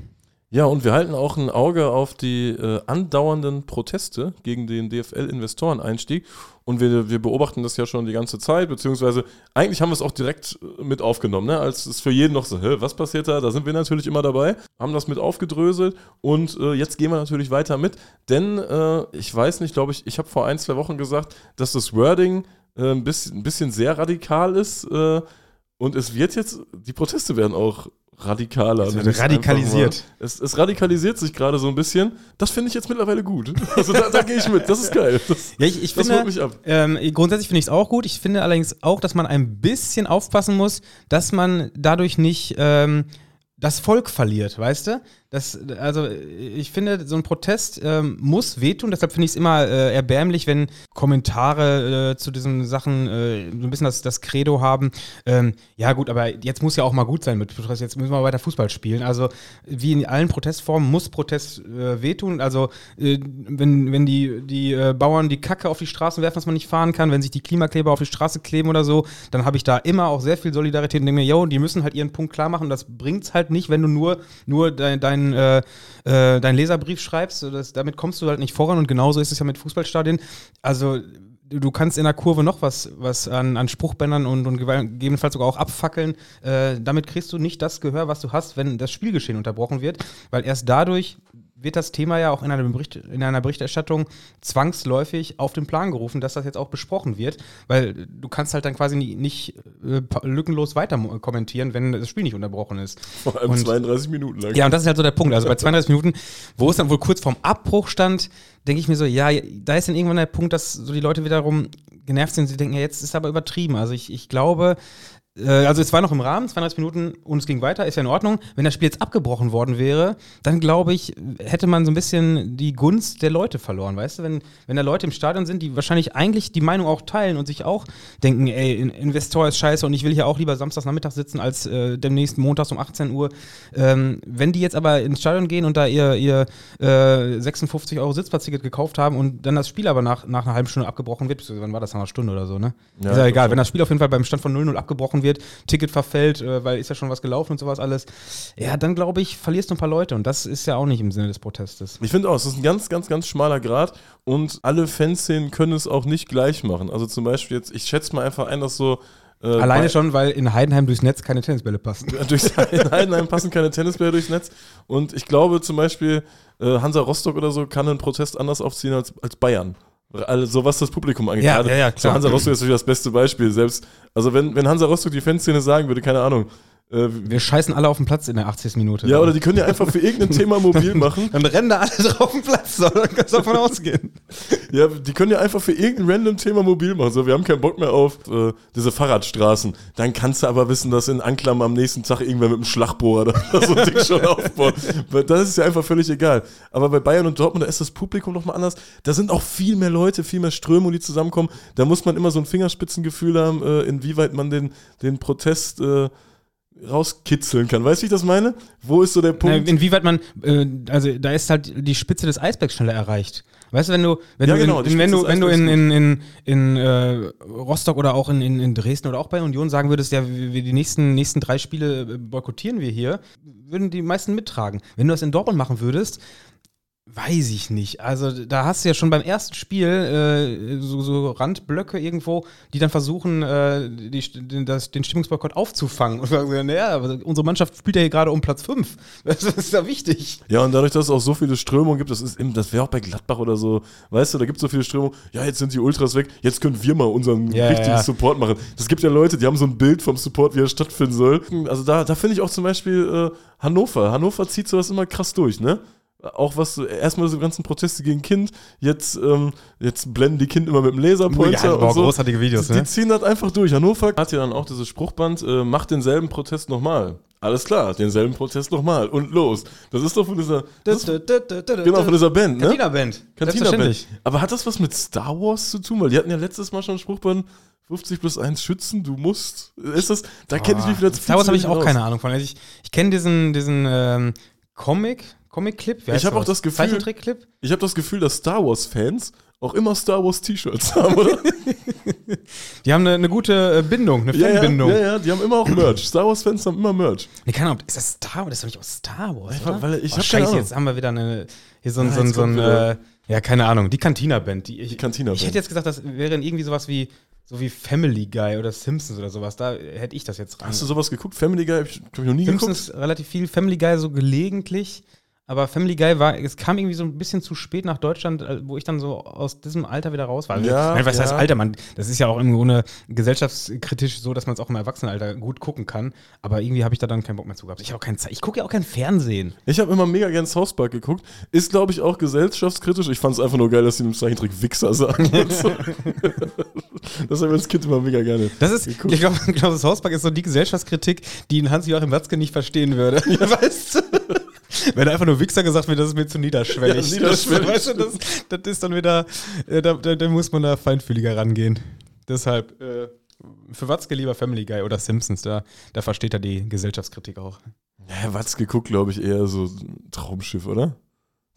Ja, und wir halten auch ein Auge auf die äh, andauernden Proteste gegen den DFL-Investoreneinstieg. Und wir, wir beobachten das ja schon die ganze Zeit, beziehungsweise eigentlich haben wir es auch direkt äh, mit aufgenommen, ne? als es für jeden noch so, Hä, was passiert da? Da sind wir natürlich immer dabei, haben das mit aufgedröselt und äh, jetzt gehen wir natürlich weiter mit, denn äh, ich weiß nicht, glaube ich, ich habe vor ein, zwei Wochen gesagt, dass das Wording äh, ein, bisschen, ein bisschen sehr radikal ist äh, und es wird jetzt, die Proteste werden auch radikaler. Es wird radikalisiert. Es, es radikalisiert sich gerade so ein bisschen. Das finde ich jetzt mittlerweile gut. Also da, da gehe ich mit. Das ist geil. Das, Ja, ich, ich das finde, mich ab. Ähm, grundsätzlich finde ich es auch gut. Ich finde allerdings auch, dass man ein bisschen aufpassen muss, dass man dadurch nicht ähm, das Volk verliert, weißt du? Das, also ich finde, so ein Protest ähm, muss wehtun, deshalb finde ich es immer äh, erbärmlich, wenn Kommentare äh, zu diesen Sachen äh, so ein bisschen das, das Credo haben. Ähm, ja gut, aber jetzt muss ja auch mal gut sein mit Protest, jetzt müssen wir weiter Fußball spielen. Also wie in allen Protestformen muss Protest äh, wehtun. Also äh, wenn, wenn die, die äh, Bauern die Kacke auf die Straßen werfen, dass man nicht fahren kann, wenn sich die Klimakleber auf die Straße kleben oder so, dann habe ich da immer auch sehr viel Solidarität und denke mir, yo, die müssen halt ihren Punkt klar machen. Das bringt's halt nicht, wenn du nur, nur dein, dein, äh, äh, deinen Leserbrief schreibst. Das, damit kommst du halt nicht voran und genauso ist es ja mit Fußballstadien. Also du du kannst in der Kurve noch was, was an, an Spruchbändern und, und gegebenenfalls sogar auch abfackeln. Äh, damit kriegst du nicht das Gehör, was du hast, wenn das Spielgeschehen unterbrochen wird, weil erst dadurch wird das Thema ja auch in einer, Bericht, in einer Berichterstattung zwangsläufig auf den Plan gerufen, dass das jetzt auch besprochen wird, weil du kannst halt dann quasi nicht äh, lückenlos weiter kommentieren, wenn das Spiel nicht unterbrochen ist. Vor allem Und- 32 Minuten lang. Ja, und das ist halt so der Punkt. Also bei 32 Minuten, wo es dann wohl kurz vorm Abbruch stand, denke ich mir so, ja, da ist dann irgendwann der Punkt, dass so die Leute wiederum genervt sind. Sie denken, ja, jetzt ist aber übertrieben. Also ich, ich glaube, also es war noch im Rahmen, 32 Minuten und es ging weiter, ist ja in Ordnung. Wenn das Spiel jetzt abgebrochen worden wäre, dann glaube ich, hätte man so ein bisschen die Gunst der Leute verloren, weißt du? Wenn, wenn da Leute im Stadion sind, die wahrscheinlich eigentlich die Meinung auch teilen und sich auch denken, ey, In- Investor ist scheiße und ich will hier auch lieber samstags Nachmittag sitzen als äh, demnächst montags um 18 Uhr. Ähm, wenn die jetzt aber ins Stadion gehen und da ihr, ihr äh, 56 Euro Sitzplatzticket gekauft haben und dann das Spiel aber nach, nach einer halben Stunde abgebrochen wird, wann war das, nach einer Stunde oder so, ne? Ja, ist ja egal, wenn das Spiel auf jeden Fall beim Stand von 0-0 abgebrochen wird, Ticket verfällt, äh, weil ist ja schon was gelaufen und sowas alles, ja, dann glaube ich, verlierst du ein paar Leute und das ist ja auch nicht im Sinne des Protestes. Ich finde auch, es ist ein ganz, ganz, ganz schmaler Grad und alle Fanszenen können es auch nicht gleich machen. Also zum Beispiel jetzt, ich schätze mal einfach ein, dass so Äh, Alleine bei- schon, weil in Heidenheim durchs Netz keine Tennisbälle passen. Durchs Heidenheim passen keine Tennisbälle durchs Netz. Und ich glaube zum Beispiel, äh, Hansa Rostock oder so kann einen Protest anders aufziehen als, als Bayern. Also was das Publikum angeht. Ja, Gerade ja, ja, klar. Hansa Rostock ist natürlich das beste Beispiel. Selbst, also wenn, wenn Hansa Rostock die Fanszene sagen würde, keine Ahnung, äh, Wir scheißen alle auf den Platz in der 80. Minute. ja, oder die können ja einfach für irgendein Thema mobil machen. Dann rennen da alle drauf den Platz, so, dann kannst du davon ausgehen. Ja, die können ja einfach für irgendein random Thema mobil machen. So, wir haben keinen Bock mehr auf äh, diese Fahrradstraßen. Dann kannst du aber wissen, dass in Anklam am nächsten Tag irgendwer mit einem Schlagbohrer da so ein Ding schon aufbaut. Weil das ist ja einfach völlig egal. Aber bei Bayern und Dortmund, da ist das Publikum nochmal anders. Da sind auch viel mehr Leute, viel mehr Strömungen, die zusammenkommen. Da muss man immer so ein Fingerspitzengefühl haben, äh, inwieweit man den, den Protest äh, rauskitzeln kann. Weißt du, wie ich das meine? Wo ist so der Na, Punkt? inwieweit man, äh, also da ist halt die Spitze des Eisbergs schneller erreicht. Weißt du, wenn du, wenn Ja, du, genau, in, wenn du, wenn du in, in, in, in äh, Rostock oder auch in, in, in Dresden oder auch bei Union sagen würdest, ja, wir, wir die nächsten, nächsten drei Spiele äh, boykottieren wir hier, würden die meisten mittragen. Wenn du das in Dortmund machen würdest, Weiß ich nicht. Also da hast du ja schon beim ersten Spiel äh, so, so Randblöcke irgendwo, die dann versuchen, äh, die, den, das, den Stimmungsboykott aufzufangen. Und sagen, naja, aber unsere Mannschaft spielt ja hier gerade um Platz 5. Das ist ja wichtig. Ja, und dadurch, dass es auch so viele Strömungen gibt, das ist eben, das wäre auch bei Gladbach oder so, weißt du, da gibt es so viele Strömungen, ja, jetzt sind die Ultras weg, jetzt können wir mal unseren Ja, richtigen ja. Support machen. Das gibt ja Leute, die haben so ein Bild vom Support, wie er stattfinden soll. Also da, da finde ich auch zum Beispiel äh, Hannover. Hannover zieht sowas immer krass durch, ne? Auch was, erstmal so ganzen Proteste gegen Kind, jetzt, ähm, jetzt blenden die Kind immer mit dem Laserpointer Ja, und so. großartige Videos, die, ne? die ziehen das einfach durch. Hannover hat ja dann auch dieses Spruchband, äh, macht denselben Protest nochmal. Alles klar, denselben Protest nochmal und los. Das ist doch von dieser, das Genau, von dieser Band, ne? Cantina Selbstverständlich. Band. Aber hat das was mit Star Wars zu tun? Weil die hatten ja letztes Mal schon einen Spruchband 50 plus 1 schützen, du musst. Ist das, da kenne ich mich wieder zu Star Wars habe ich auch aus. keine Ahnung von. Also ich ich kenne diesen, diesen ähm, Comic, Comic-Clip. Ich hab auch das Gefühl-? Ich habe das Gefühl, dass Star Wars-Fans auch immer Star Wars-T-Shirts haben, oder? Die haben eine, eine gute äh, Bindung, eine ja, ja, Fanbindung. ja, ja, die haben immer auch Merch. Star Wars-Fans haben immer Merch. Nee, keine Ahnung, ist das Star Wars? Das ist doch nicht aus Star Wars, Einfach, oder? weil ich oh, hab Scheiße, jetzt haben wir wieder eine, hier so ein, Ja, so so ein äh, ja, keine Ahnung, die Cantina-Band. Die, Die Cantina-Band. Ich hätte jetzt gesagt, das wäre irgendwie sowas wie, so wie Family Guy oder Simpsons oder sowas. Da hätte ich das jetzt rein. Hast du sowas geguckt? Family Guy? Hab ich, hab ich noch nie Simpsons geguckt. relativ viel, Family Guy so gelegentlich. Aber Family Guy war, es kam irgendwie so ein bisschen zu spät nach Deutschland, äh, wo ich dann so aus diesem Alter wieder raus war. Ja, Nein, was heißt ja. Alter, man? Das ist ja auch im Grunde gesellschaftskritisch so, dass man es auch im Erwachsenenalter gut gucken kann. Aber irgendwie habe ich da dann keinen Bock mehr zu gehabt. Ich, ich gucke ja auch kein Fernsehen. Ich habe immer mega gern South Park geguckt. Ist, glaube ich, auch gesellschaftskritisch. Ich fand es einfach nur geil, dass sie im Zeichentrick Wichser sagen. das habe ich als Kind immer mega gerne. Das ist, geguckt. ich glaube, glaub, das Hauspark ist so die Gesellschaftskritik, die Hans-Joachim Watzke nicht verstehen würde. weißt du? Wenn einfach nur Wichser gesagt wird, das ist mir zu niederschwellig. Ja, niederschwellig. Das, weißt du, das, das ist dann wieder, äh, da, da, da muss man da feinfühliger rangehen. Deshalb, äh, für Watzke lieber Family Guy oder Simpsons, da, da versteht er die Gesellschaftskritik auch. Ja, was geguckt, glaube ich, eher so Traumschiff, oder?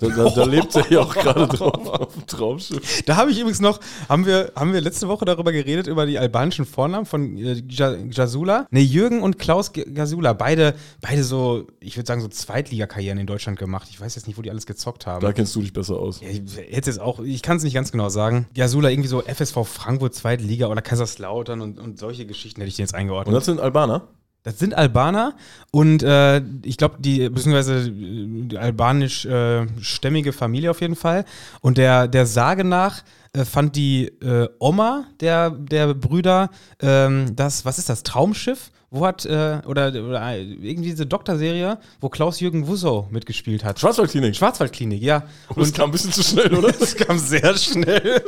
Da, da, da lebt er ja auch gerade drauf auf dem Traumschiff. Da habe ich übrigens noch, haben wir, haben wir letzte Woche darüber geredet, über die albanischen Vornamen von äh, Ja- Jasula. Ne, Jürgen und Klaus Jasula, beide, beide so, ich würde sagen, so Zweitligakarrieren in Deutschland gemacht. Ich weiß jetzt nicht, wo die alles gezockt haben. Da kennst du dich besser aus. Ja, ich hätte jetzt auch, ich kann es nicht ganz genau sagen. Jasula irgendwie so FSV Frankfurt Zweitliga oder Kaiserslautern und, und solche Geschichten hätte ich dir jetzt Und eingeordnet. das sind Albaner? Das sind Albaner und äh, ich glaube, die, beziehungsweise äh, die albanisch-stämmige Familie auf jeden Fall. Und der, der Sage nach äh, fand die äh, Oma der, der Brüder ähm, das, was ist das, Traumschiff? Wo hat, äh, oder, oder irgendwie diese Doktorserie, wo Klaus-Jürgen Wussow mitgespielt hat. Schwarzwaldklinik. Schwarzwaldklinik, ja. Und das kam ein bisschen zu schnell, oder? Das kam sehr schnell.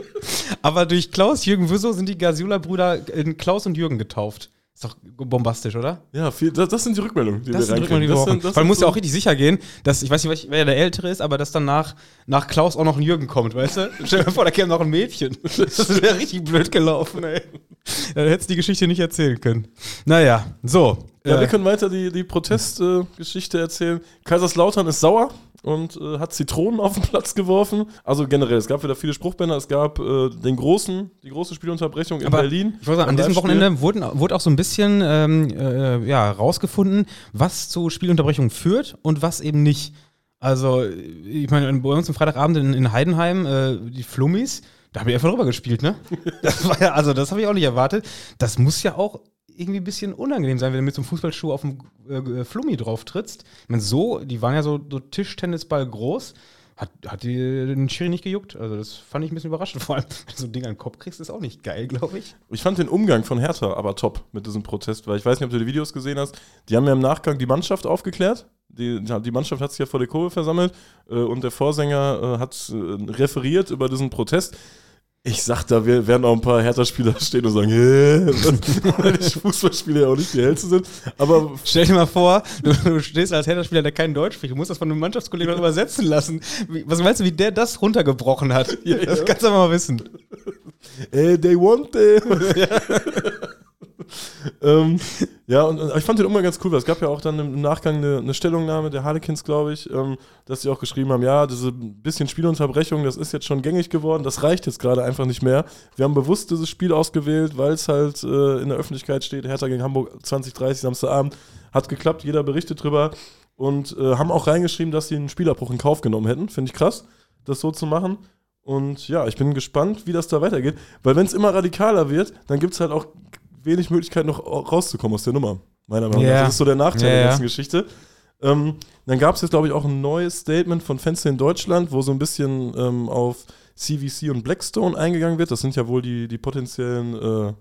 Aber durch Klaus-Jürgen Wussow sind die Gasula-Brüder in Klaus und Jürgen getauft. Ist doch bombastisch, oder? Ja, viel, das, das sind die Rückmeldungen, die Das wir reinkriegen. brauchen. sind- das Weil sind muss ja so- auch richtig sicher gehen, dass, ich weiß nicht, wer der Ältere ist, aber dass dann nach, nach Klaus auch noch ein Jürgen kommt, weißt du? Stell dir mal vor, da käme noch ein Mädchen. Das wäre richtig blöd gelaufen, ey. Dann hättest du die Geschichte nicht erzählen können. Naja, so. Ja, äh, wir können weiter die, die Protestgeschichte erzählen. Kaiserslautern ist sauer und äh, hat Zitronen auf den Platz geworfen. Also generell, es gab wieder viele Spruchbänder. Es gab äh, den großen, die große Spielunterbrechung in aber Berlin. Ich wollte sagen, an diesem. Wochenende wurden, wurde auch so ein bisschen ähm, äh, ja, rausgefunden, was zu Spielunterbrechungen führt und was eben nicht. Also, ich meine, bei uns am Freitagabend in, in Heidenheim, äh, die Flummis, da habe ich einfach drüber gespielt, ne? Das war ja, also das habe ich auch nicht erwartet. Das muss ja auch irgendwie ein bisschen unangenehm sein, wenn du mit so einem Fußballschuh auf dem äh, Flummi drauf trittst. Ich meine, so, die waren ja so, so Tischtennisball groß. Hat, hat die den Schiri nicht gejuckt? Also, das fand ich ein bisschen überraschend. Vor allem, wenn du so ein Ding an den Kopf kriegst, ist auch nicht geil, glaube ich. Ich fand den Umgang von Hertha aber top mit diesem Protest, weil ich weiß nicht, ob du die Videos gesehen hast. Die haben ja im Nachgang die Mannschaft aufgeklärt. Die, die Mannschaft hat sich ja vor der Kurve versammelt äh, und der Vorsänger äh, hat äh, referiert über diesen Protest. Ich sag, da werden auch ein paar Hertha-Spieler stehen und sagen, äh, weil die Fußballspieler ja auch nicht die hellsten sind. Aber Stell dir mal vor, du, du stehst als Hertha-Spieler, der kein Deutsch spricht, du musst das von einem Mannschaftskollegen übersetzen lassen. Was meinst du, wie der das runtergebrochen hat? Ja, das ja. kannst du mal wissen. Ey, they want it. Ähm, ja, und, und ich fand den Umgang ganz cool, weil es gab ja auch dann im Nachgang eine, eine Stellungnahme der Harlequins, glaube ich, ähm, dass sie auch geschrieben haben, ja, diese bisschen Spielunterbrechung, das ist jetzt schon gängig geworden, das reicht jetzt gerade einfach nicht mehr. Wir haben bewusst dieses Spiel ausgewählt, weil es halt äh, in der Öffentlichkeit steht, Hertha gegen Hamburg 2030 Samstagabend, hat geklappt, jeder berichtet drüber und äh, haben auch reingeschrieben, dass sie einen Spielerbruch in Kauf genommen hätten, finde ich krass, das so zu machen. Und ja, ich bin gespannt, wie das da weitergeht. Weil wenn es immer radikaler wird, dann gibt es halt auch wenig Möglichkeit, noch rauszukommen aus der Nummer. Meiner Meinung nach. Ja. Das ist so der Nachteil Ja, der ganzen Geschichte. Ähm, dann gab es jetzt, glaube ich, auch ein neues Statement von Fenster in Deutschland, wo so ein bisschen ähm, auf CVC und Blackstone eingegangen wird. Das sind ja wohl die, die potenziellen äh,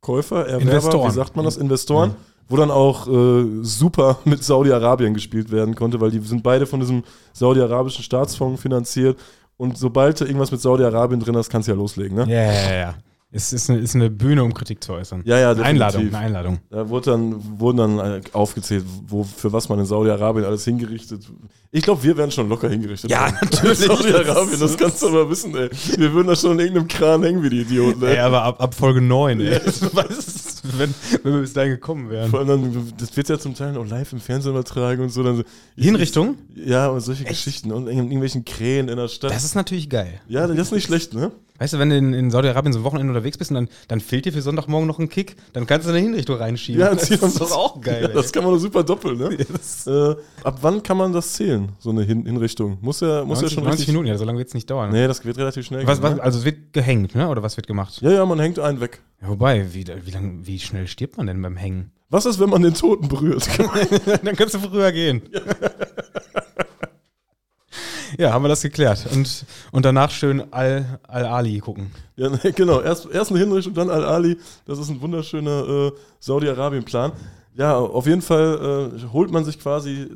Käufer, Erwerber, Investoren. wie sagt man das? Investoren. Wo dann auch äh, super mit Saudi-Arabien gespielt werden konnte, weil die sind beide von diesem saudi-arabischen Staatsfonds finanziert. Und sobald du irgendwas mit Saudi-Arabien drin hast, kannst du ja loslegen, ne? Ja, ja, ja. Es ist eine, ist eine Bühne, um Kritik zu äußern. Ja, ja, Eine Einladung, definitiv. eine Einladung. Da wurde dann, wurden dann äh, aufgezählt, wo, für was man in Saudi-Arabien alles hingerichtet. Ich glaube, wir werden schon locker hingerichtet. Ja, natürlich. Saudi-Arabien, das kannst du aber wissen, ey. Wir würden da schon in irgendeinem Kran hängen wie die Idioten, ey. Ey, aber ab, ab Folge 9, ey. Du weißt, wenn, wenn wir bis dahin gekommen wären. Vor allem, dann, das wird ja zum Teil auch live im Fernsehen übertragen und so. Dann so Hinrichtung? Ja, und solche Geschichten und irgendwelchen Krähen in der Stadt. Das ist natürlich geil. ja, das ist nicht schlecht, ne? Weißt du, wenn du in, in Saudi-Arabien so ein Wochenende unterwegs bist und dann, dann fehlt dir für Sonntagmorgen noch ein Kick, dann kannst du eine Hinrichtung reinschieben. Ja, das ist doch auch geil. Ja, ey. das kann man doch super doppeln, ne? Das- Äh, ab wann kann man das zählen, so eine Hin Hinrichtung? Muss ja, muss 90, ja schon 90 richtig. Minuten, ja, so lange wird es nicht dauern. Nee, das wird relativ schnell. Was, gehen, was, ne? also es wird gehängt, ne? Oder was wird gemacht? Ja, ja, man hängt einen weg. Ja, wobei, wie, wie, lang, wie schnell stirbt man denn beim Hängen? Was ist, wenn man den Toten berührt? dann kannst du früher gehen. Ja. haben wir das geklärt. Und, und danach schön Al- Al-Ali gucken. ja, nee, genau. Erst, erst eine Hinrichtung, dann Al-Ali. Das ist ein wunderschöner äh, Saudi-Arabien-Plan. Ja, auf jeden Fall äh, holt man sich quasi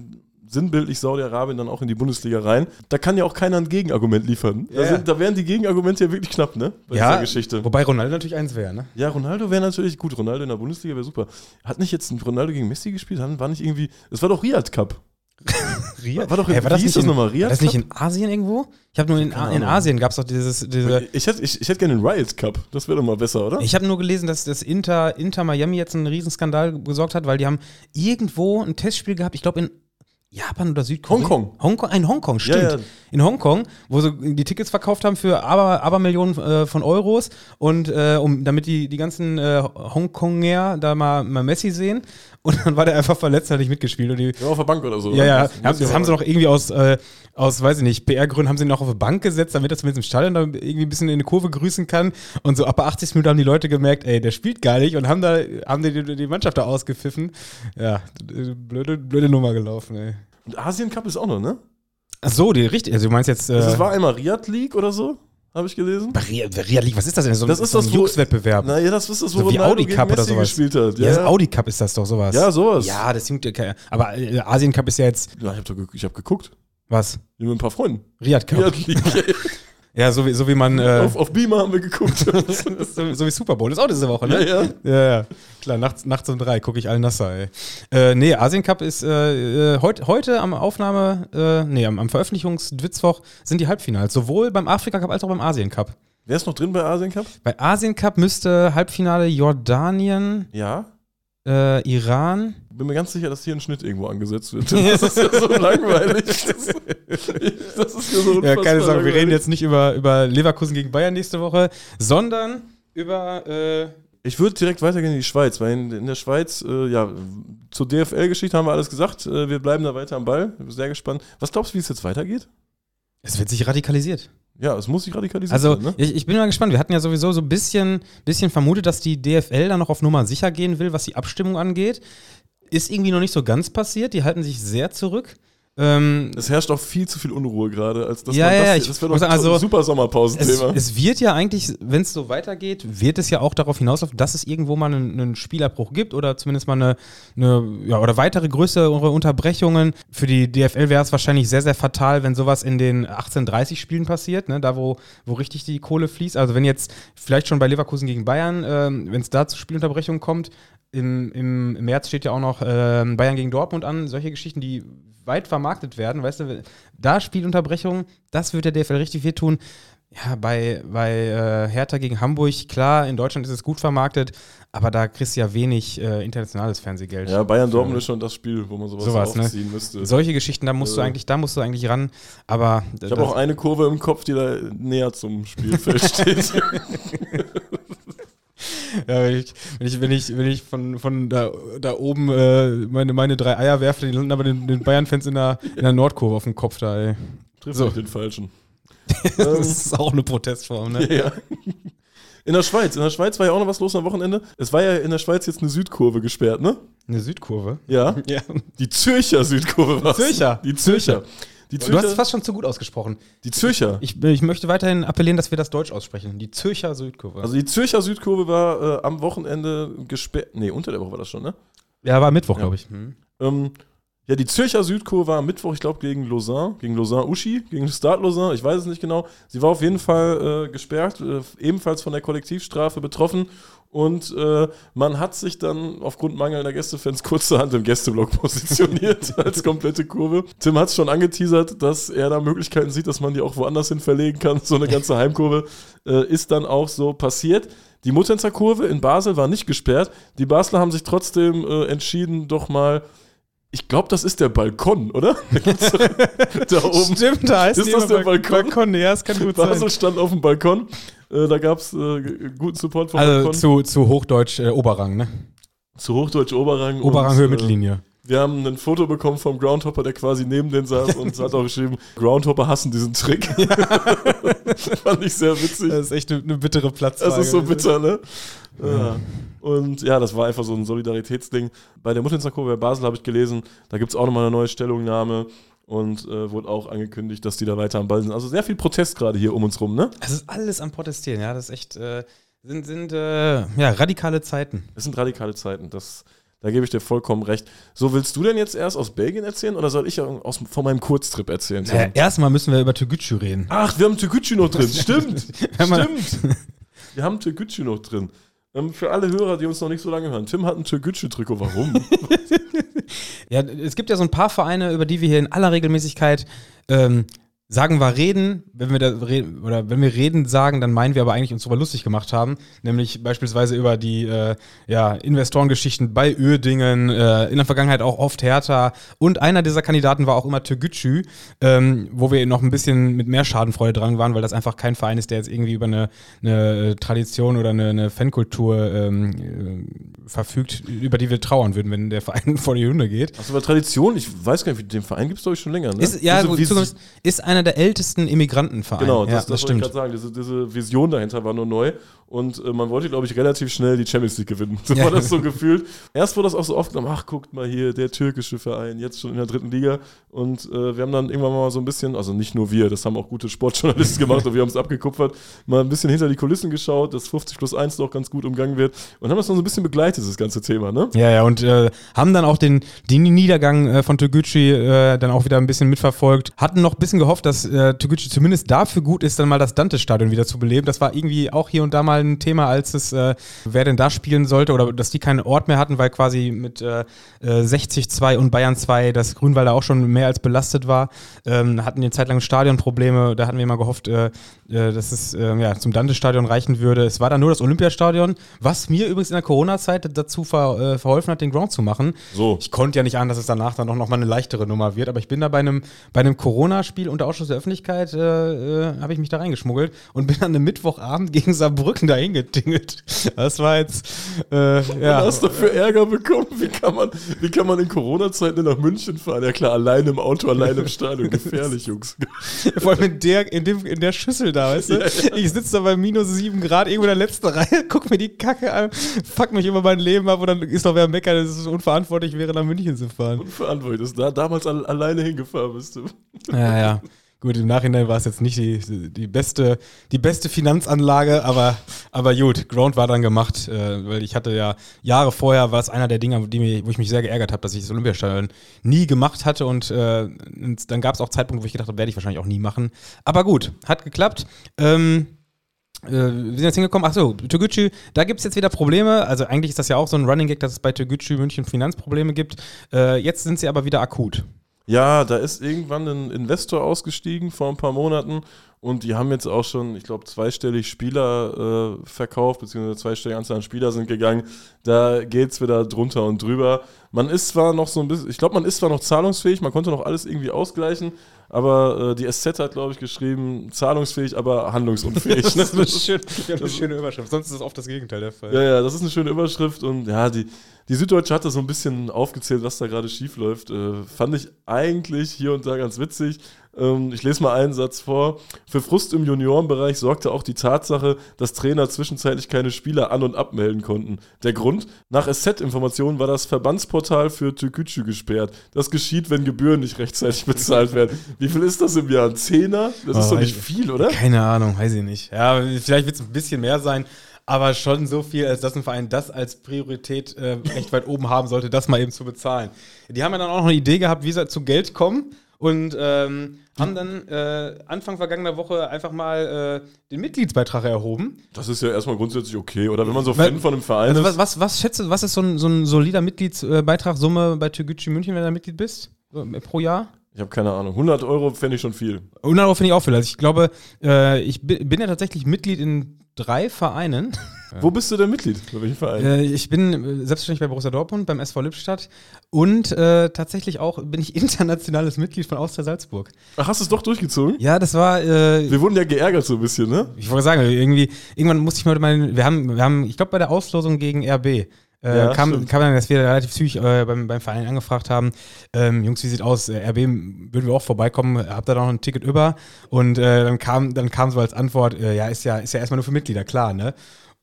sinnbildlich Saudi-Arabien dann auch in die Bundesliga rein. Da kann ja auch keiner ein Gegenargument liefern. Da, Ja. sind, da wären die Gegenargumente ja wirklich knapp, ne? Bei dieser Geschichte. Wobei Ronaldo natürlich eins wäre, ne? Ja, Ronaldo wäre natürlich gut. Ronaldo in der Bundesliga wäre super. Hat nicht jetzt ein Ronaldo gegen Messi gespielt? War nicht irgendwie. Es war doch Riyadh Cup. Riyadh? War doch- Hey, wie hieß das in, nochmal? war Riyadh das nicht in Asien irgendwo? Ich habe nur in, in. Asien gab es doch dieses, diese. Ich hätte ich, ich hätt gerne den Riot Cup. Das wäre doch mal besser, oder? Ich habe nur gelesen, dass das Inter, Inter Miami jetzt einen Riesenskandal gesorgt hat, weil die haben irgendwo ein Testspiel gehabt, ich glaube in Japan oder Südkorea. Hongkong. Hongkong, in Hongkong, stimmt. Ja, ja. In Hongkong, wo sie die Tickets verkauft haben für aber, aber Millionen äh, von Euros und äh, um, damit die, die ganzen äh, Hongkonger da mal, mal Messi sehen. Und dann war der einfach verletzt, hat nicht mitgespielt. Und die, Ja, auf der Bank oder so. ja, ja, Das haben, das haben sie noch irgendwie aus, äh, aus weiß ich nicht, PR-Gründen haben sie ihn noch auf eine Bank gesetzt, damit er zumindest im Stadion da irgendwie ein bisschen in die Kurve grüßen kann. Und so ab der 80. Minute haben die Leute gemerkt, ey, der spielt gar nicht und haben da, haben die, die, die Mannschaft da ausgepfiffen. Ja, blöde, blöde Nummer gelaufen, ey. Und Asien Cup ist auch noch, ne? Ach so, die richtig, also du meinst jetzt, äh, Also es war einmal Riyadh League oder so, habe ich gelesen. Ria League, was ist das denn? So, ein- Das ist so ein das, Jux-Wettbewerb. Naja, das ist das, wo So wie Audi Cup oder sowas. gespielt hat. Ja, Ja, ja. Audi Cup ist das doch sowas. ja sowas. Ja, das juckt ja. Aber äh, Asien Cup ist ja jetzt, Ja, ich habe hab geguckt. was? Mit ein paar Freunden. Riyadh Cup. Riyadh League. Ja, so wie, so wie man, äh, auf, auf Beamer haben wir geguckt. so, so wie Super Bowl. Das ist auch diese Woche, ne? ja, ja. Ja, ja. Klar, nachts, nachts um drei gucke ich Al Nasser, ey. Äh, nee, Asien Cup ist äh, äh, heut, heute am Aufnahme, äh, nee, am, am Veröffentlichungsdwitzwoch sind die Halbfinals. Sowohl beim Afrika Cup als auch beim Asien Cup. Wer ist noch drin bei Asien Cup? Bei Asien Cup müsste Halbfinale Jordanien, Ja. äh, Iran. Bin mir ganz sicher, dass hier ein Schnitt irgendwo angesetzt wird. Das ist ja so langweilig. Das, das ist ja so Ja, keine Sorge, wir reden jetzt nicht über, über Leverkusen gegen Bayern nächste Woche, sondern über. Äh, Ich würde direkt weitergehen in die Schweiz, weil in, in der Schweiz, äh, ja, zur DFL-Geschichte haben wir alles gesagt. Äh, wir bleiben da weiter am Ball. Ich bin sehr gespannt. Was glaubst du, wie es jetzt weitergeht? es wird sich radikalisiert. ja, es muss sich radikalisieren. Also ne? ich, ich bin mal gespannt. Wir hatten ja sowieso so ein bisschen, bisschen vermutet, dass die DFL da noch auf Nummer sicher gehen will, was die Abstimmung angeht. Ist irgendwie noch nicht so ganz passiert. Die halten sich sehr zurück. Ähm, Es herrscht auch viel zu viel Unruhe gerade, als dass Ja, man ja, das, ich das wäre doch sagen, also, ein super es, Sommerpausenthema. es wird ja eigentlich, wenn es so weitergeht, wird es ja auch darauf hinauslaufen, dass es irgendwo mal einen, einen Spielabbruch gibt oder zumindest mal eine, eine ja, oder weitere größere Unterbrechungen. Für die DFL wäre es wahrscheinlich sehr, sehr fatal, wenn sowas in den 18:30 Spielen passiert, ne, da wo, wo richtig die Kohle fließt. Also wenn jetzt vielleicht schon bei Leverkusen gegen Bayern, ähm, wenn es da zu Spielunterbrechungen kommt, im, im März steht ja auch noch ähm, Bayern gegen Dortmund an, solche Geschichten, die weit vermarktet werden, weißt du, da Spielunterbrechungen, das wird der DFL richtig wehtun. Ja, bei, bei äh, Hertha gegen Hamburg, klar, in Deutschland ist es gut vermarktet, aber da kriegst du ja wenig äh, internationales Fernsehgeld. ja, Bayern Dortmund ist schon das Spiel, wo man sowas, Sowas, ne? aufziehen müsste. Solche Geschichten, da musst du Äh. eigentlich, da musst du eigentlich ran. Aber ich habe auch eine Kurve im Kopf, die da näher zum Spielfeld steht. Ja, wenn ich, wenn ich, wenn ich, wenn ich von, von da, da oben äh, meine, meine drei Eier werfe, die landen aber den, den Bayern-Fans in der, in der Nordkurve auf dem Kopf da, ey. Trifft So. den Falschen. Das ist auch eine Protestform, ne? Ja. In der Schweiz. In der Schweiz war ja auch noch was los am Wochenende. Es war ja in der Schweiz jetzt eine Südkurve gesperrt, ne? Eine Südkurve. Ja. Ja. Die Zürcher Südkurve war Zürcher. Die Zürcher. Die Du hast es Zürcher. fast schon zu gut ausgesprochen. Die Zürcher. Ich, ich möchte weiterhin appellieren, dass wir das Deutsch aussprechen. Die Zürcher Südkurve. Also die Zürcher Südkurve war äh, am Wochenende gesperrt. Nee, unter der Woche war das schon, ne? ja, war Mittwoch, Ja. glaube ich. Hm. Ähm, ja, die Zürcher Südkurve war am Mittwoch, ich glaube, gegen Lausanne, gegen Lausanne-Uschi, gegen Start Lausanne, ich weiß es nicht genau. Sie war auf jeden Fall äh, gesperrt, äh, ebenfalls von der Kollektivstrafe betroffen. Und äh, man hat sich dann aufgrund mangelnder Gästefans kurzerhand im Gästeblock positioniert als komplette Kurve. Tim hat es schon angeteasert, dass er da Möglichkeiten sieht, dass man die auch woanders hin verlegen kann. So eine ganze Heimkurve äh, ist dann auch so passiert. Die Muttenzer Kurve in Basel war nicht gesperrt. Die Basler haben sich trotzdem äh, entschieden, doch mal ich glaube, das ist der Balkon, oder? da oben. Stimmt, da heißt Ist das der Balkon? Balkon, ja, es kann gut Basel sein. stand auf dem Balkon. Äh, da gab es äh, guten Support vom Also zu, zu Hochdeutsch äh, Oberrang, ne? Zu Hochdeutsch Oberrang. Oberrang, Höhe, und, äh, Mittellinie. Wir haben ein Foto bekommen vom Groundhopper, der quasi neben den saß und hat auch geschrieben, Groundhopper hassen diesen Trick. Fand ich sehr witzig. Das ist echt eine, eine bittere Platzfrage. Das ist so bitter, ne? Ja. Und ja, das war einfach so ein Solidaritätsding. Bei der Muttenzer Kurve bei Basel habe ich gelesen, da gibt es auch nochmal eine neue Stellungnahme und äh, wurde auch angekündigt, dass die da weiter am Ball sind. Also sehr viel Protest gerade hier um uns rum, ne? Es ist alles am Protestieren, ja. Das ist echt, äh, sind, sind äh, ja, radikale Zeiten. Das sind radikale Zeiten, das, da gebe ich dir vollkommen recht. So, willst du denn jetzt erst aus Belgien erzählen oder soll ich aus, von meinem Kurztrip erzählen? Naja, erstmal müssen wir über Türkgücü reden. Ach, wir haben Türkgücü noch drin, stimmt. Stimmt. Wir haben Türkgücü noch drin. Ähm, für alle Hörer, die uns noch nicht so lange hören, Tim hat ein Türkgücü-Trikot. Warum? Ja, es gibt ja so ein paar Vereine, über die wir hier in aller Regelmäßigkeit ähm, sagen wir reden, wenn wir da reden, oder wenn wir reden sagen, dann meinen wir aber eigentlich uns darüber lustig gemacht haben, nämlich beispielsweise über die äh, ja, Investorengeschichten bei Uerdingen, äh, in der Vergangenheit auch oft Hertha und einer dieser Kandidaten war auch immer Türgücü, ähm, wo wir noch ein bisschen mit mehr Schadenfreude dran waren, weil das einfach kein Verein ist, der jetzt irgendwie über eine, eine Tradition oder eine, eine Fankultur ähm, äh, verfügt, über die wir trauern würden, wenn der Verein vor die Hunde geht. Du aber Tradition? Ich weiß gar nicht, den Verein gibt es doch schon länger, ne? Ist, ja, zumindest ist einer der ältesten Immigrantenvereine. Genau, das, ja, das, wollte ich gerade sagen. Diese, diese Vision dahinter war nur neu. Und äh, man wollte, glaube ich, relativ schnell die Champions League gewinnen. So Ja. war das so gefühlt. Erst wurde das auch so aufgenommen, ach, guckt mal hier, der türkische Verein, jetzt schon in der dritten Liga. Und äh, wir haben dann irgendwann mal so ein bisschen, also nicht nur wir, das haben auch gute Sportjournalisten gemacht und wir haben es abgekupfert, mal ein bisschen hinter die Kulissen geschaut, dass 50 plus 1 doch ganz gut umgangen wird. Und haben das noch so ein bisschen begleitet, das ganze Thema, ne? Ja, ja, und äh, haben dann auch den, den Niedergang äh, von Türgücü äh, dann auch wieder ein bisschen mitverfolgt. Hatten noch ein bisschen gehofft, dass äh, Türgücü zumindest dafür gut ist, dann mal das Dante-Stadion wieder zu beleben. Das war irgendwie auch hier und da mal ein Thema, als es, äh, wer denn da spielen sollte oder dass die keinen Ort mehr hatten, weil quasi mit äh, äh, 60-2 und Bayern 2 das Grünwalder auch schon mehr als belastet war. Ähm, hatten eine Zeit lang Stadionprobleme. Da hatten wir mal gehofft, äh, äh, dass es äh, ja, zum Dante-Stadion reichen würde. Es war dann nur das Olympiastadion, was mir übrigens in der Corona-Zeit dazu ver, äh, verholfen hat, den Ground zu machen. So. Ich konnte ja nicht ahnen, dass es danach dann auch noch mal eine leichtere Nummer wird, aber ich bin da bei einem, bei einem Corona-Spiel unter Ausschuss der Öffentlichkeit, äh, äh, habe ich mich da reingeschmuggelt und bin dann am Mittwochabend gegen Saarbrücken dahin getingelt. Das war jetzt, äh, ja. Was hast du für Ärger bekommen? Wie kann man, wie kann man in Corona-Zeiten nach München fahren? Ja klar, allein im Auto, allein im Stadion. Gefährlich, Jungs. Vor allem in der, in, dem, in der Schüssel da, weißt du? Ja, ja. Ich sitze da bei minus sieben Grad irgendwo in der letzten Reihe, guck mir die Kacke an, fuck mich über mein Leben ab und dann ist doch wer meckert, dass es unverantwortlich wäre, nach München zu fahren. Unverantwortlich, dass du da damals al alleine hingefahren bist. Du. Ja, ja. Gut, im Nachhinein war es jetzt nicht die, die, beste, die beste Finanzanlage, aber, aber gut, Ground war dann gemacht, äh, weil ich hatte ja Jahre vorher, war es einer der Dinge, die mir, wo ich mich sehr geärgert habe, dass ich das Olympiastadion nie gemacht hatte und, äh, dann gab es auch Zeitpunkte, wo ich gedacht habe, werde ich wahrscheinlich auch nie machen. Aber gut, hat geklappt. Ähm, äh, wir sind jetzt hingekommen, achso, Toguchi, da gibt es jetzt wieder Probleme. Also eigentlich ist das ja auch so ein Running Gag, dass es bei Toguchi München Finanzprobleme gibt. Äh, jetzt sind sie aber wieder akut. Ja, da ist irgendwann ein Investor ausgestiegen vor ein paar Monaten und die haben jetzt auch schon, ich glaube, zweistellig Spieler äh, verkauft, beziehungsweise zweistellige Anzahl an Spieler sind gegangen. Da geht es wieder drunter und drüber. Man ist zwar noch so ein bisschen, ich glaube, man ist zwar noch zahlungsfähig, man konnte noch alles irgendwie ausgleichen, aber äh, die SZ hat, glaube ich, geschrieben, zahlungsfähig, aber handlungsunfähig. Das ist eine, schön, eine schöne Überschrift. Sonst ist das oft das Gegenteil der Fall. Ja, ja, das ist eine schöne Überschrift und ja, die, die Süddeutsche hatte so ein bisschen aufgezählt, was da gerade schief läuft. Äh, fand ich eigentlich hier und da ganz witzig. Ähm, ich lese mal einen Satz vor. Für Frust im Juniorenbereich sorgte auch die Tatsache, dass Trainer zwischenzeitlich keine Spieler an- und abmelden konnten. Der Grund? Nach SZ-Informationen war das Verbandsportal für Türkücü gesperrt. Das geschieht, wenn Gebühren nicht rechtzeitig bezahlt werden. Wie viel ist das im Jahr? Ein Zehner? Das ist Oh, doch nicht weiß- viel, oder? Keine Ahnung, weiß ich nicht. Ja, vielleicht wird es ein bisschen mehr sein, aber schon so viel, als dass ein Verein das als Priorität äh, recht weit oben haben sollte, das mal eben zu bezahlen. Die haben ja dann auch noch eine Idee gehabt, wie sie zu Geld kommen und ähm, haben dann äh, Anfang vergangener Woche einfach mal äh, den Mitgliedsbeitrag erhoben. Das ist ja erstmal grundsätzlich okay. Oder wenn man so Fan von einem Verein Also ist. was, was, was schätzt du, was ist so ein, so ein solider Mitgliedsbeitragssumme bei Türkgücü München, wenn du da Mitglied bist? Äh, pro Jahr? Ich habe keine Ahnung. 100 Euro fände ich schon viel. Und darauf finde ich auch viel. Also ich glaube, äh, ich bi- bin ja tatsächlich Mitglied in drei Vereinen. Wo bist du denn Mitglied? Bei welchem Verein? Äh, ich bin äh, selbstverständlich bei Borussia Dortmund, beim SV Lippstadt und äh, tatsächlich auch bin ich internationales Mitglied von Austria Salzburg. Ach, hast du es doch durchgezogen? Ja, das war, äh, Wir wurden ja geärgert so ein bisschen, ne? ich wollte sagen, irgendwie, irgendwann musste ich mal meinen, wir haben, wir haben, ich glaube bei der Auslosung gegen RB, äh, Ja, kam, stimmt. kam dann, dass wir relativ zügig äh, beim, beim Verein angefragt haben, ähm, Jungs, wie sieht aus? Äh, RB würden wir auch vorbeikommen, habt ihr da noch ein Ticket über? Und äh, dann kam, dann kam so als Antwort, äh, ja, ist ja, ist ja erstmal nur für Mitglieder, klar, ne?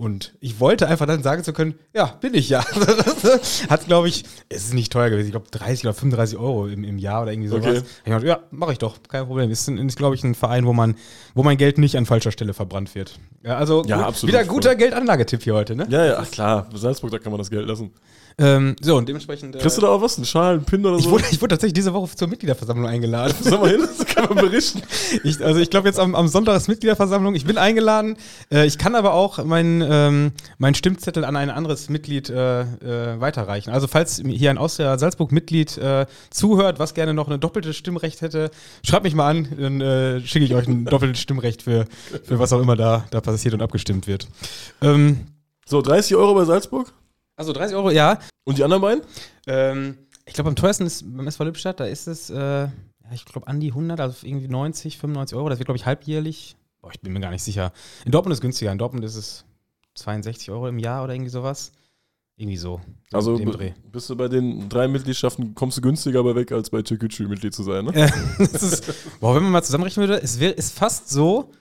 Und ich wollte einfach dann sagen zu können, ja, bin ich ja. Hat, glaube ich, es ist nicht teuer gewesen, ich glaube 30 oder 35 Euro im, im Jahr oder irgendwie sowas. Okay. Ich dachte, ja, mache ich doch, kein Problem. Ist, ist glaube ich, ein Verein, wo man, wo mein Geld nicht an falscher Stelle verbrannt wird. Ja, also Ja, gut, wieder guter Geldanlagetipp hier heute, ne? Ja, ja, ach klar. Salzburg, da kann man das Geld lassen. Ähm, so, und dementsprechend. Äh, Kriegst du da auch was? Einen Schal, einen Pin oder ich, so? wurde, ich wurde tatsächlich diese Woche zur Mitgliederversammlung eingeladen. Sag mal hin, das kann man berichten. Ich, also ich glaube jetzt am, am Sonntag ist Mitgliederversammlung. Ich bin eingeladen. Äh, ich kann aber auch meinen ähm, meinen Stimmzettel an ein anderes Mitglied äh, äh, weiterreichen. Also falls hier ein Austria Salzburg Mitglied äh, zuhört, was gerne noch ein doppeltes Stimmrecht hätte, schreibt mich mal an, dann äh, schicke ich euch ein doppeltes Stimmrecht für, für was auch immer da, da passiert und abgestimmt wird. Ähm, So, 30 Euro bei Salzburg? Also 30 Euro, ja. Und die anderen beiden? Ähm, ich glaube, am teuersten ist beim SV Lippstadt, da ist es, äh, ja, ich glaube, an die 100, also irgendwie 90, 95 Euro. Das wird, glaube ich, halbjährlich. Boah, ich bin mir gar nicht sicher. In Dortmund ist es günstiger. In Dortmund ist es 62 Euro im Jahr oder irgendwie sowas. Irgendwie so. Also bist du bei den drei Mitgliedschaften, kommst du günstiger bei weg, als bei Türkgücü Mitglied zu sein, ne? Ist, boah, wenn man mal zusammenrechnen würde, es wär, ist fast so,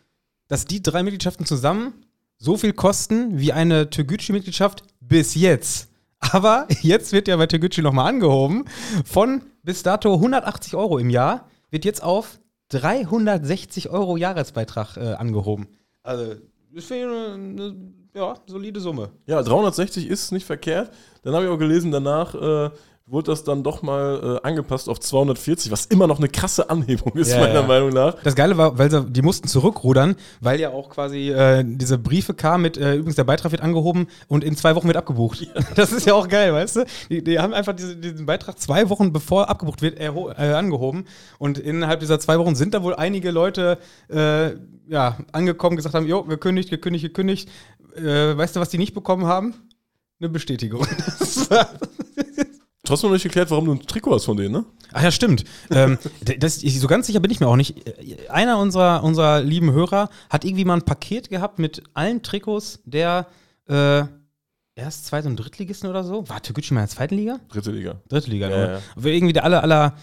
dass die drei Mitgliedschaften zusammen so viel kosten wie eine Türgücü-Mitgliedschaft bis jetzt. Aber jetzt wird ja bei Türgücü nochmal angehoben. Von bis dato 180 Euro im Jahr wird jetzt auf 360 Euro Jahresbeitrag äh, angehoben. Also, das finde ich eine, eine ja, solide Summe. Ja, 360 ist nicht verkehrt. Dann habe ich auch gelesen, danach äh, wurde das dann doch mal äh, angepasst auf 240, was immer noch eine krasse Anhebung ist, Ja, meiner ja. Meinung nach. Das Geile war, weil sie, die mussten zurückrudern, weil ja auch quasi äh, diese Briefe kamen mit, äh, übrigens der Beitrag wird angehoben und in zwei Wochen wird abgebucht. Das ist ja auch geil, weißt du? Die, die haben einfach diese, diesen Beitrag zwei Wochen bevor abgebucht wird äh, angehoben und innerhalb dieser zwei Wochen sind da wohl einige Leute äh, ja, angekommen, gesagt haben, jo, gekündigt, gekündigt, gekündigt. Äh, weißt du, was die nicht bekommen haben? Eine Bestätigung. Das war- Trotzdem noch nicht geklärt, warum du ein Trikot hast von denen, ne? Ach ja, stimmt. ähm, das, so ganz sicher bin ich mir auch nicht. Einer unserer, unserer lieben Hörer hat irgendwie mal ein Paket gehabt mit allen Trikots der äh, Erst-, Zweit- und Drittligisten oder so. War Türkgücü mal in der zweiten Liga? Dritte Liga. Dritte Liga, Ja, ja. Irgendwie der aller, aller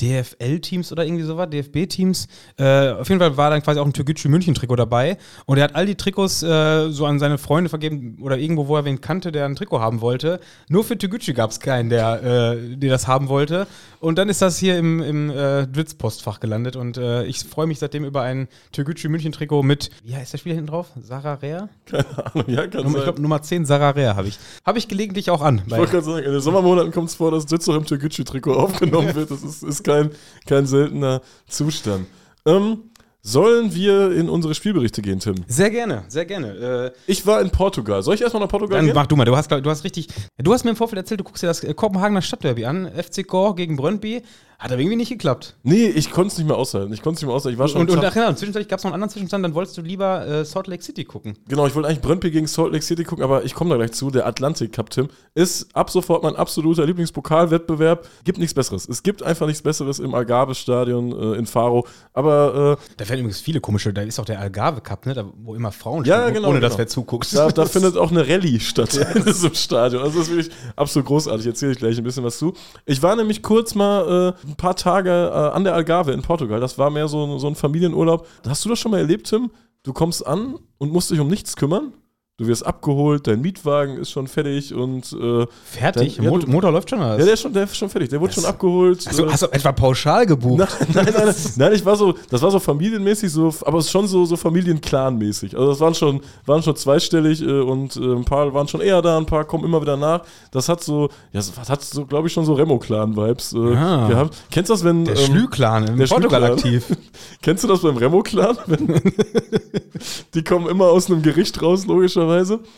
DFL-Teams oder irgendwie sowas, DFB-Teams. Äh, auf jeden Fall war dann quasi auch ein Türkgücü München-Trikot dabei. Und er hat all die Trikots äh, so an seine Freunde vergeben oder irgendwo, wo er wen kannte, der ein Trikot haben wollte. Nur für Türkgücü gab es keinen, der, äh, der das haben wollte. Und dann ist das hier im, im äh, Blitzpostfach gelandet. Und äh, ich freue mich seitdem über ein Türkgücü München-Trikot mit, wie heißt der Spieler hinten drauf? Sarah Rea? Keine Ahnung, ja, kann Nummer, ich sein. glaube, Nummer 10 Sarah Rea habe ich. Habe ich gelegentlich auch an. Ich wollte gerade sagen, in den Sommermonaten kommt es vor, dass Dütz auch im Türkgücü-Trikot aufgenommen wird. Das ist, ist kein, kein seltener Zustand. Ähm, sollen wir in unsere Spielberichte gehen, Tim? sehr gerne, sehr gerne. Äh, Ich war in Portugal. Soll ich erstmal nach Portugal Dann gehen? mach du mal, du hast, du hast richtig. Du hast mir im Vorfeld erzählt, du guckst dir das äh, Kopenhagener Stadtderby an, FC Gore gegen Brøndby. Hat aber irgendwie nicht geklappt. Nee, ich konnte es nicht mehr aushalten. Ich konnte es nicht mehr aushalten. Ich war schon Und, und ach ja, und zwischenzeitlich gab es noch einen anderen Zwischenstand, dann wolltest du lieber äh, Salt Lake City gucken. Genau, ich wollte eigentlich Brøndby gegen Salt Lake City gucken, aber ich komme da gleich zu. Der Atlantic Cup, Tim, ist ab sofort mein absoluter Lieblingspokalwettbewerb. Gibt nichts Besseres. Es gibt einfach nichts Besseres im Algarve-Stadion äh, in Faro. Aber äh, Da werden übrigens viele komische, da ist auch der Algarve Cup, ne? Da, wo immer Frauen Ja, spielen, genau, ohne dass genau. wer zuguckt. da, da findet auch eine Rallye statt in diesem Stadion. Also das ist wirklich absolut großartig. Erzähle ich gleich ein bisschen was zu. Ich war nämlich kurz mal äh, ein paar Tage äh, an der Algarve in Portugal. Das war mehr so, so ein Familienurlaub. Hast du das schon mal erlebt, Tim? Du kommst an und musst dich um nichts kümmern. Du wirst abgeholt, dein Mietwagen ist schon fertig und äh, Fertig? Dann- ja, du- Motor läuft schon was? ja, der ist schon, der ist schon fertig. Der wurde schon abgeholt. Hast du, Äh, hast du etwa pauschal gebucht? Nein, nein, nein, nein, ich war so, das war so familienmäßig, so, aber es ist schon so, so Familienclan-mäßig. Also das waren schon, waren schon zweistellig äh, und äh, ein paar waren schon eher da, ein paar kommen immer wieder nach. Das hat so, ja, das hat so, glaube ich, schon so Remo-Clan-Vibes Ah. gehabt. Kennst du das, wenn. Der ähm, Schlü-Clan in der Portugal Schlü-Clan. aktiv. Kennst du das beim Remo-Clan? Die kommen immer aus einem Gericht raus, logischerweise.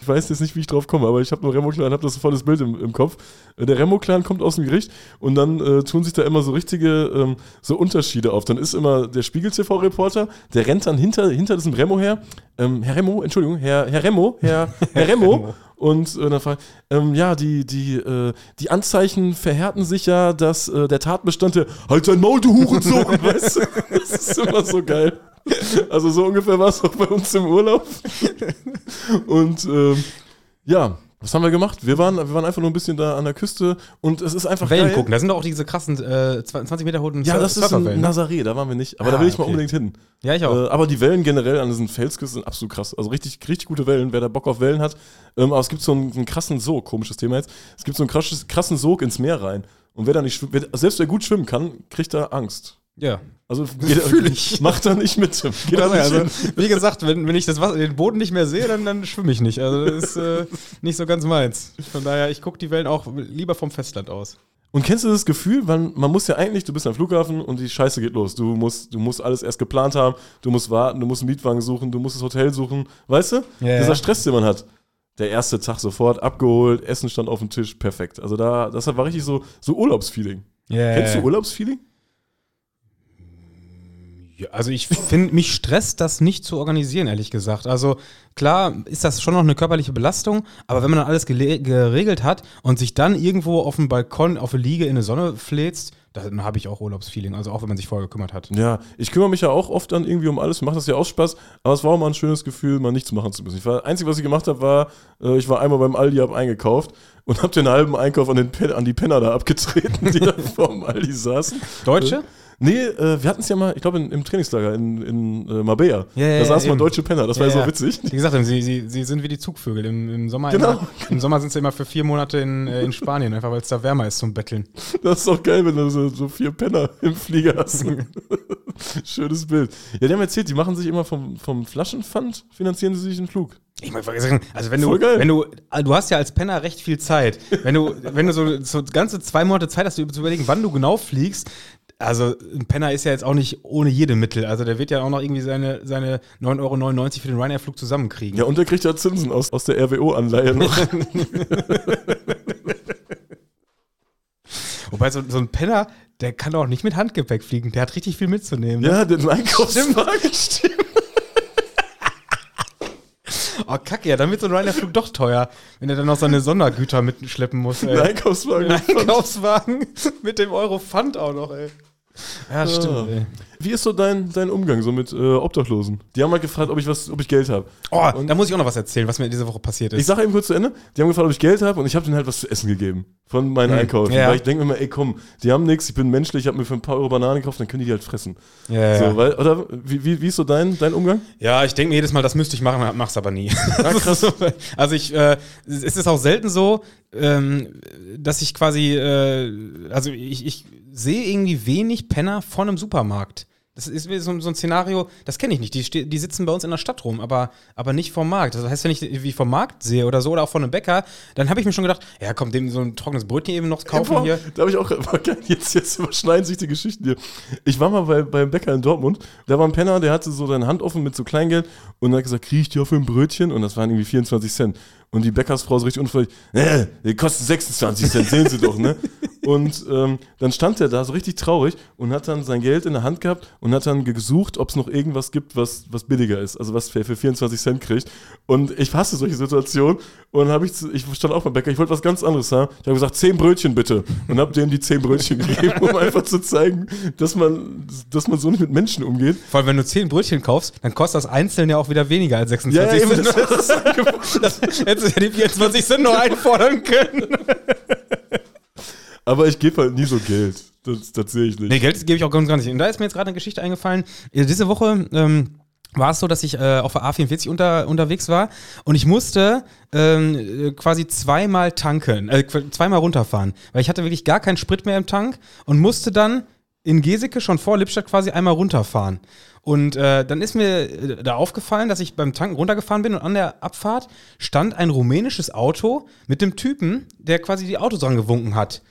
Ich weiß jetzt nicht, wie ich drauf komme, aber ich habe nur Remo-Clan, habe das volles Bild im, im Kopf. Äh, Der Remo-Clan kommt aus dem Gericht und dann äh, tun sich da immer so richtige ähm, so Unterschiede auf. Dann ist immer der Spiegel-TV-Reporter, der rennt dann hinter, hinter diesem Remo her. Ähm, Herr Remo, Entschuldigung, Herr, Herr Remo, Herr, Herr Remo. Und äh, dann fragt, ähm, ja, die, die, äh, die Anzeichen verhärten sich ja, dass äh, der Tatbestand der Halt dein Maul, du Hurensohn, weißt du? Das ist immer so geil. Also so ungefähr war es auch bei uns im Urlaub. Und ähm, ja, was haben wir gemacht? Wir waren, wir waren einfach nur ein bisschen da an der Küste und es ist einfach Wellen geil. gucken, da sind doch auch diese krassen äh, 20 Meter hohen Ja, das ist in Surferwellen, ne? Nazaré, da waren wir nicht. Aber Ah, da will ich mal okay. unbedingt hin. Ja, ich auch. Äh, aber die Wellen generell an diesen Felsküsten sind absolut krass. Also richtig, richtig gute Wellen, wer da Bock auf Wellen hat. Ähm, aber es gibt so einen, einen krassen Sog, komisches Thema jetzt. Es gibt so einen krassen Sog ins Meer rein. Und wer da nicht schwimmt, selbst wer gut schwimmen kann, kriegt da Angst. Ja. Also Fühl ich. Macht da nicht mit. Geht Also, also, wie gesagt, wenn, wenn ich das Wasser, den Boden nicht mehr sehe, dann, dann schwimme ich nicht. Also das ist äh, nicht so ganz meins. Von daher, ich gucke die Wellen auch lieber vom Festland aus. Und kennst du das Gefühl, man, man muss ja eigentlich, du bist am Flughafen und die Scheiße geht los. Du musst, du musst alles erst geplant haben, du musst warten, du musst einen Mietwagen suchen, du musst das Hotel suchen. Weißt du? Ja, Dieser. Stress, den man hat. Der erste Tag sofort abgeholt, Essen stand auf dem Tisch, perfekt. Also da, das war richtig so, so Urlaubsfeeling. Yeah. Kennst du Urlaubsfeeling? Ja, also ich finde, mich stresst das nicht zu organisieren, ehrlich gesagt. Also klar ist das schon noch eine körperliche Belastung, aber wenn man dann alles geregelt hat und sich dann irgendwo auf dem Balkon, auf der Liege in die Sonne fläzt, dann habe ich auch Urlaubsfeeling. Also auch wenn man sich vorher gekümmert hat. Ja, ich kümmere mich ja auch oft dann irgendwie um alles, macht das ja auch Spaß, aber es war auch mal ein schönes Gefühl, mal nichts machen zu müssen. Ich war, das Einzige, was ich gemacht habe, war, äh, ich war einmal beim Aldi, hab eingekauft und habe den halben Einkauf an, den an die Penner da abgetreten, die da vor dem Aldi saßen. Deutsche? Nee, äh, wir hatten es ja mal, ich glaube, im Trainingslager in, in äh, Marbella. Ja, ja, da saßen ja, mal deutsche Penner, das war ja, so witzig. Wie gesagt, sie, sie, sie sind wie die Zugvögel. Im, im Sommer, Genau. immer, im Sommer sind sie immer für vier Monate in, äh, in Spanien, einfach weil es da wärmer ist zum Betteln. Das ist doch geil, wenn du so, so vier Penner im Flieger hast. Schönes Bild. Ja, die haben erzählt, die machen sich immer vom, vom Flaschenpfand, finanzieren sie sich einen Flug. Ich meine, also wenn du, wenn du, du hast ja als Penner recht viel Zeit. Wenn du, wenn du so, so ganze zwei Monate Zeit hast, zu überlegen, wann du genau fliegst, also ein Penner ist ja jetzt auch nicht ohne jede Mittel. Also der wird ja auch noch irgendwie seine, seine 9,99 Euro für den Ryanair-Flug zusammenkriegen. Ja, und der kriegt ja Zinsen aus, aus der RWO-Anleihe noch. Wobei so, so ein Penner, der kann auch nicht mit Handgepäck fliegen. Der hat richtig viel mitzunehmen. ne? ja, den Einkaufswagen. Oh, kacke, ja, dann wird so ein Ryanair-Flug doch teuer, wenn er dann noch seine Sondergüter mitschleppen muss, ey. Ein Einkaufswagen. Ein Einkaufswagen mit dem Euro Pfand auch noch, ey. Ja, stimmt, Ah. ey. Wie ist so dein, dein Umgang so mit äh, Obdachlosen? Die haben halt gefragt, ob ich was, ob ich Geld habe. Oh, Und- da muss ich auch noch was erzählen, was mir diese Woche passiert ist. Ich sage eben kurz zu Ende. Die haben gefragt, ob ich Geld habe und ich habe denen halt was zu essen gegeben von meinen Hm, Einkäufen. ja. Weil ich denke mir immer, ey komm, die haben nichts, ich bin menschlich, ich habe mir für ein paar Euro Bananen gekauft, dann können die die halt fressen. ja, ja. So, weil, oder wie, wie, wie ist so dein, dein Umgang? Ja, ich denke mir jedes Mal, das müsste ich machen, mach's aber nie. Ja, krass. also ich, äh, es ist auch selten so, ähm, dass ich quasi, äh, also ich, ich sehe irgendwie wenig Penner von einem Supermarkt. Das ist so, so ein Szenario, das kenne ich nicht. Die, die sitzen bei uns in der Stadt rum, aber, aber nicht vom Markt. Das heißt, wenn ich wie vom Markt sehe oder so oder auch von einem Bäcker, dann habe ich mir schon gedacht, ja komm, dem so ein trockenes Brötchen eben noch kaufen Boah, hier. Da habe ich auch, jetzt, jetzt überschneiden sich die Geschichten hier. Ich war mal bei, beim Bäcker in Dortmund, da war ein Penner, der hatte so seine Hand offen mit so Kleingeld und hat gesagt, krieg ich dir für ein Brötchen? Und das waren irgendwie 24 Cent. Und die Bäckersfrau ist richtig unfreundlich, nee, die kosten 26 Cent, sehen Sie doch, ne? Und ähm, dann stand er da so richtig traurig und hat dann sein Geld in der Hand gehabt und hat dann gesucht, ob es noch irgendwas gibt, was, was billiger ist, also was er für 24 Cent kriegt. Und ich hasse solche Situationen und habe ich, ich stand auch beim Bäcker, ich wollte was ganz anderes haben. Ich habe gesagt, 10 Brötchen bitte. Und habe dem die 10 Brötchen gegeben, um einfach zu zeigen, dass man, dass man so nicht mit Menschen umgeht. Vor allem, wenn du 10 Brötchen kaufst, dann kostet das einzeln ja auch wieder weniger als 26 Ja, ja, eben, Cent. das ist das. Das hättest du ja die 24 Cent noch einfordern können. Aber ich gebe halt nie so Geld. Das, das sehe ich nicht. Nee, Geld gebe ich auch ganz gar nicht. Und da ist mir jetzt gerade eine Geschichte eingefallen. Diese Woche ähm, war es so, dass ich äh, auf der A44 unter, unterwegs war und ich musste ähm, äh, quasi zweimal tanken, äh, zweimal runterfahren, weil ich hatte wirklich gar keinen Sprit mehr im Tank und musste dann in Geseke schon vor Lippstadt quasi einmal runterfahren. Und äh, dann ist mir äh, da aufgefallen, dass ich beim Tanken runtergefahren bin und an der Abfahrt stand ein rumänisches Auto mit dem Typen, der quasi die Autos dran gewunken hat.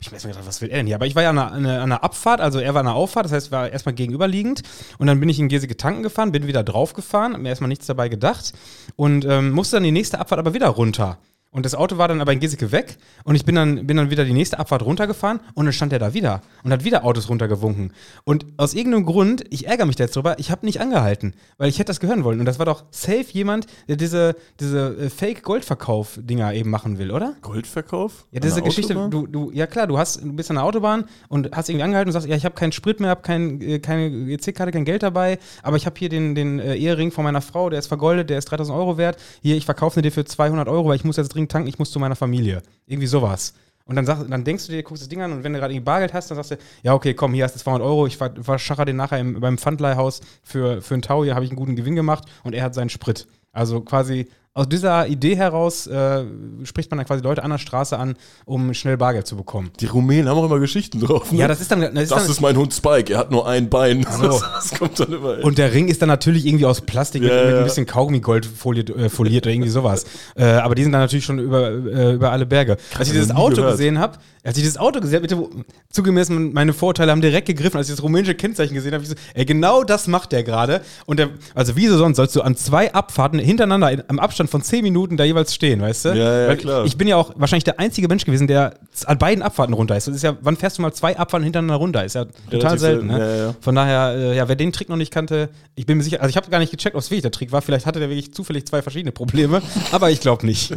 Ich weiß nicht, was will er denn hier? Aber ich war ja an einer, an einer- Abfahrt, also er war an einer Auffahrt, das heißt, war erstmal gegenüberliegend. Und dann bin ich in Geseke tanken gefahren, bin wieder draufgefahren, hab mir erstmal nichts dabei gedacht und ähm, musste dann die nächste Abfahrt aber wieder runter. Und das Auto war dann aber in Geseke weg und ich bin dann, bin dann wieder die nächste Abfahrt runtergefahren und dann stand er da wieder und hat wieder Autos runtergewunken. Und aus irgendeinem Grund, ich ärgere mich da jetzt drüber, ich habe nicht angehalten, weil ich hätte das gehören wollen. Und das war doch safe jemand, der diese, diese äh, Fake-Goldverkauf-Dinger eben machen will, oder? Goldverkauf? Ja, diese Geschichte, Autobahn? du, du, ja klar, du hast, du bist an der Autobahn und hast irgendwie angehalten und sagst, ja, ich habe keinen Sprit mehr, habe kein, äh, keine EC-Karte, kein Geld dabei, aber ich habe hier den, den äh, Ehering von meiner Frau, der ist vergoldet, der ist 3000 Euro wert. Hier, ich verkaufe dir für 200 Euro, weil ich muss jetzt dringend tanken, ich muss zu meiner Familie. Irgendwie sowas. Und dann, sag, dann denkst du dir, guckst das Ding an und wenn du gerade irgendwie Bargeld hast, dann sagst du, ja, okay, komm, hier hast du 200 Euro, ich ver- verschacher den nachher im, beim Pfandleihhaus für, für einen Tau, hier habe ich einen guten Gewinn gemacht und er hat seinen Sprit. Also quasi aus dieser Idee heraus äh, spricht man dann quasi Leute an der Straße an, um schnell Bargeld zu bekommen. Die Rumänen haben auch immer Geschichten drauf. Ne? Ja, das ist dann. Das ist das dann ist mein Hund Spike, er hat nur ein Bein. so. Das, das kommt dann immer. ey. und der Ring ist dann natürlich irgendwie aus Plastik mit, Ja, mit ja. ein bisschen Kaugummi-Gold foliert, äh, foliert oder irgendwie sowas. äh, aber die sind dann natürlich schon über, äh, über alle Berge. Als ich dieses Auto gehört. gesehen habe, als ich dieses Auto gesehen habe, bitte, zugemessen, meine Vorurteile haben direkt gegriffen, als ich das rumänische Kennzeichen gesehen habe, ich so, ey, genau das macht der gerade. Und der, also wieso sonst sollst du an zwei Abfahrten hintereinander in, am Abstand von 10 Minuten da jeweils stehen, weißt du? Ja, ja, Weil klar. Ich bin ja auch wahrscheinlich der einzige Mensch gewesen, der an beiden Abfahrten runter ist. Das ist ja, wann fährst du mal zwei Abfahrten hintereinander runter? Ist ja total Relativ selten, selten, ne? ja, ja. Von daher, äh, ja, wer den Trick noch nicht kannte, ich bin mir sicher, also ich habe gar nicht gecheckt, ob es wirklich der Trick war. Vielleicht hatte der wirklich zufällig zwei verschiedene Probleme, aber ich glaube nicht.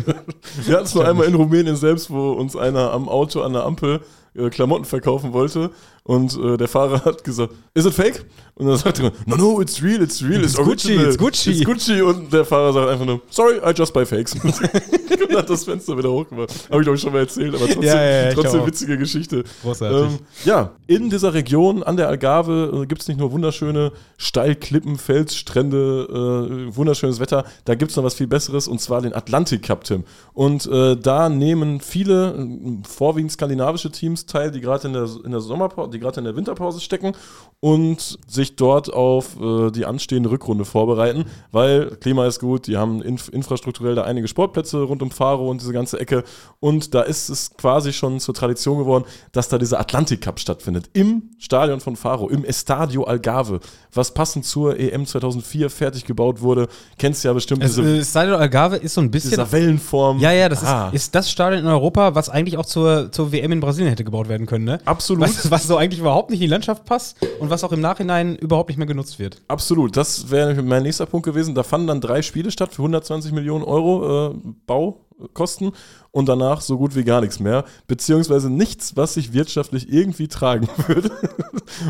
Wir hatten es nur einmal in Rumänien selbst, wo uns einer am Auto an der Ampel äh, Klamotten verkaufen wollte und äh, der Fahrer hat gesagt, is it fake? Und dann sagt er, no, no, it's real, it's real, it's, It's Gucci, original. it's Gucci. It's Gucci. Und der Fahrer sagt einfach nur, sorry, I just buy fakes. und hat das Fenster wieder hochgemacht. Habe ich glaube ich schon mal erzählt, aber trotzdem, Ja, ja, trotzdem witzige Geschichte. Großartig. Ähm, ja, in dieser Region an der Algarve äh, gibt es nicht nur wunderschöne Steilklippen, Felsstrände, äh, wunderschönes Wetter, da gibt es noch was viel Besseres und zwar den Atlantic Cup, Tim. Und äh, da nehmen viele, äh, vorwiegend skandinavische Teams teil, die gerade in der, in der Sommerpause, die gerade in der Winterpause stecken und sich dort auf äh, die anstehende Rückrunde vorbereiten, weil Klima ist gut, die haben inf infrastrukturell da einige Sportplätze rund um Faro und diese ganze Ecke und da ist es quasi schon zur Tradition geworden, dass da dieser Atlantic Cup stattfindet. Im Stadion von Faro, im Estadio Algarve, was passend zur EM 2004 fertig gebaut wurde. Kennst du ja bestimmt Es, diese, äh, Stadio Algarve ist so ein bisschen. dieser Wellenform. Ja, ja, das Ah. ist, ist das Stadion in Europa, was eigentlich auch zur, zur WM in Brasilien hätte gebaut werden können, ne? Absolut. Was, was so eigentlich überhaupt nicht in die Landschaft passt und was auch im Nachhinein überhaupt nicht mehr genutzt wird. Absolut, das wäre mein nächster Punkt gewesen. Da fanden dann drei Spiele statt für 120 Millionen Euro äh, Baukosten und danach so gut wie gar nichts mehr, beziehungsweise nichts, was sich wirtschaftlich irgendwie tragen würde.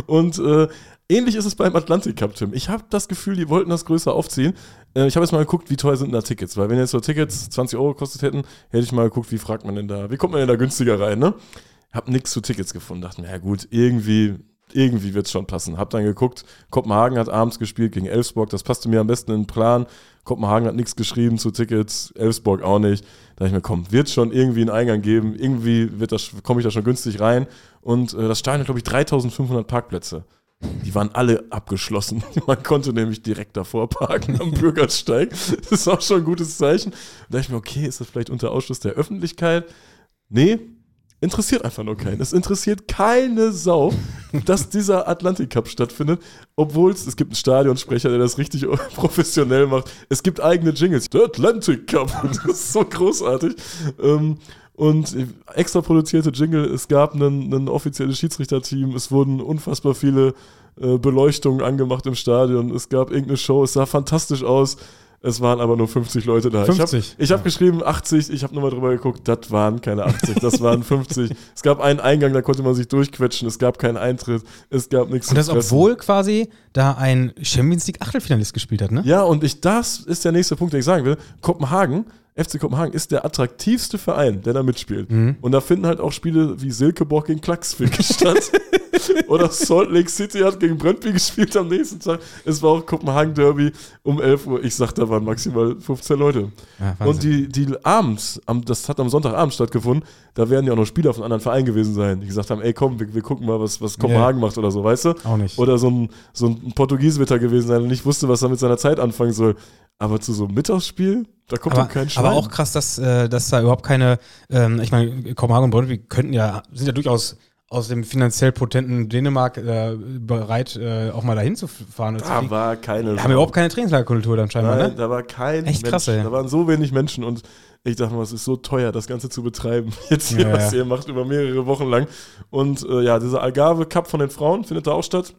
und äh, ähnlich ist es beim Atlantic Cup, Tim. Ich habe das Gefühl, die wollten das größer aufziehen. Äh, ich habe jetzt mal geguckt, wie teuer sind da Tickets, weil wenn jetzt so Tickets 20 Euro gekostet hätten, hätte ich mal geguckt, wie fragt man denn da, wie kommt man denn da günstiger rein, ne? Hab nichts zu Tickets gefunden, dachte mir, ja gut, irgendwie irgendwie wird es schon passen. Hab dann geguckt, Kopenhagen hat abends gespielt gegen Elfsborg, das passte mir am besten in den Plan. Kopenhagen hat nichts geschrieben zu Tickets, Elfsborg auch nicht. Da dachte ich mir, komm, wird schon irgendwie einen Eingang geben, irgendwie komme ich da schon günstig rein. Und äh, das Stadion hat, glaube ich, 3500 Parkplätze. Die waren alle abgeschlossen. Man konnte nämlich direkt davor parken am Bürgersteig. Das ist auch schon ein gutes Zeichen. Da dachte ich mir, okay, ist das vielleicht unter Ausschluss der Öffentlichkeit? Nee, interessiert einfach nur keinen. Es interessiert keine Sau, dass dieser Atlantic Cup stattfindet, obwohl es, es gibt einen Stadionsprecher, der das richtig professionell macht. Es gibt eigene Jingles. Der Atlantic Cup. Das ist so großartig. Ähm, und extra produzierte Jingle, es gab ein, ein offizielles Schiedsrichterteam, es wurden unfassbar viele äh, Beleuchtungen angemacht im Stadion, es gab irgendeine Show, es sah fantastisch aus. Es waren aber nur 50 Leute da. 50? Ich habe hab geschrieben 80, ich habe nochmal drüber geguckt, das waren keine 80, das waren 50. es gab einen Eingang, da konnte man sich durchquetschen, es gab keinen Eintritt, es gab nichts Und das, obwohl quasi da ein Champions League Achtelfinalist gespielt hat, ne? Ja, und ich, das ist der nächste Punkt, den ich sagen will. Kopenhagen FC Kopenhagen ist der attraktivste Verein, der da mitspielt. Mhm. Und da finden halt auch Spiele wie Silkeborg gegen Klaxvik statt. Oder Salt Lake City hat gegen Brøndby gespielt am nächsten Tag. Es war auch Kopenhagen Derby um 11 Uhr. Ich sag, da waren maximal 15 Leute. Ja, und die, die abends, das hat am Sonntagabend stattgefunden, da werden ja auch noch Spieler von anderen Vereinen gewesen sein, die gesagt haben, ey komm, wir, wir gucken mal, was, was Kopenhagen yeah. macht oder so, weißt du? Auch nicht. Oder so ein, so ein Portugies wird gewesen sein und nicht wusste, was er mit seiner Zeit anfangen soll. Aber zu so einem Mittagsspiel, da kommt aber, doch kein Schwein. Aber auch krass, dass, äh, dass da überhaupt keine, ähm, ich meine, Kopenhagen und Brøndby könnten ja, sind ja durchaus aus dem finanziell potenten Dänemark äh, bereit, äh, auch mal dahin zu fahren. Da war keine. Haben überhaupt keine Trainingslagerkultur dann scheinbar, Nein, ne? da war kein Echt Mensch. krass, ey. Da waren so wenig Menschen und ich dachte mal, es ist so teuer, das Ganze zu betreiben. Jetzt hier, Ja, was ja. ihr macht, über mehrere Wochen lang. Und äh, ja, dieser Algarve Cup von den Frauen findet da auch statt.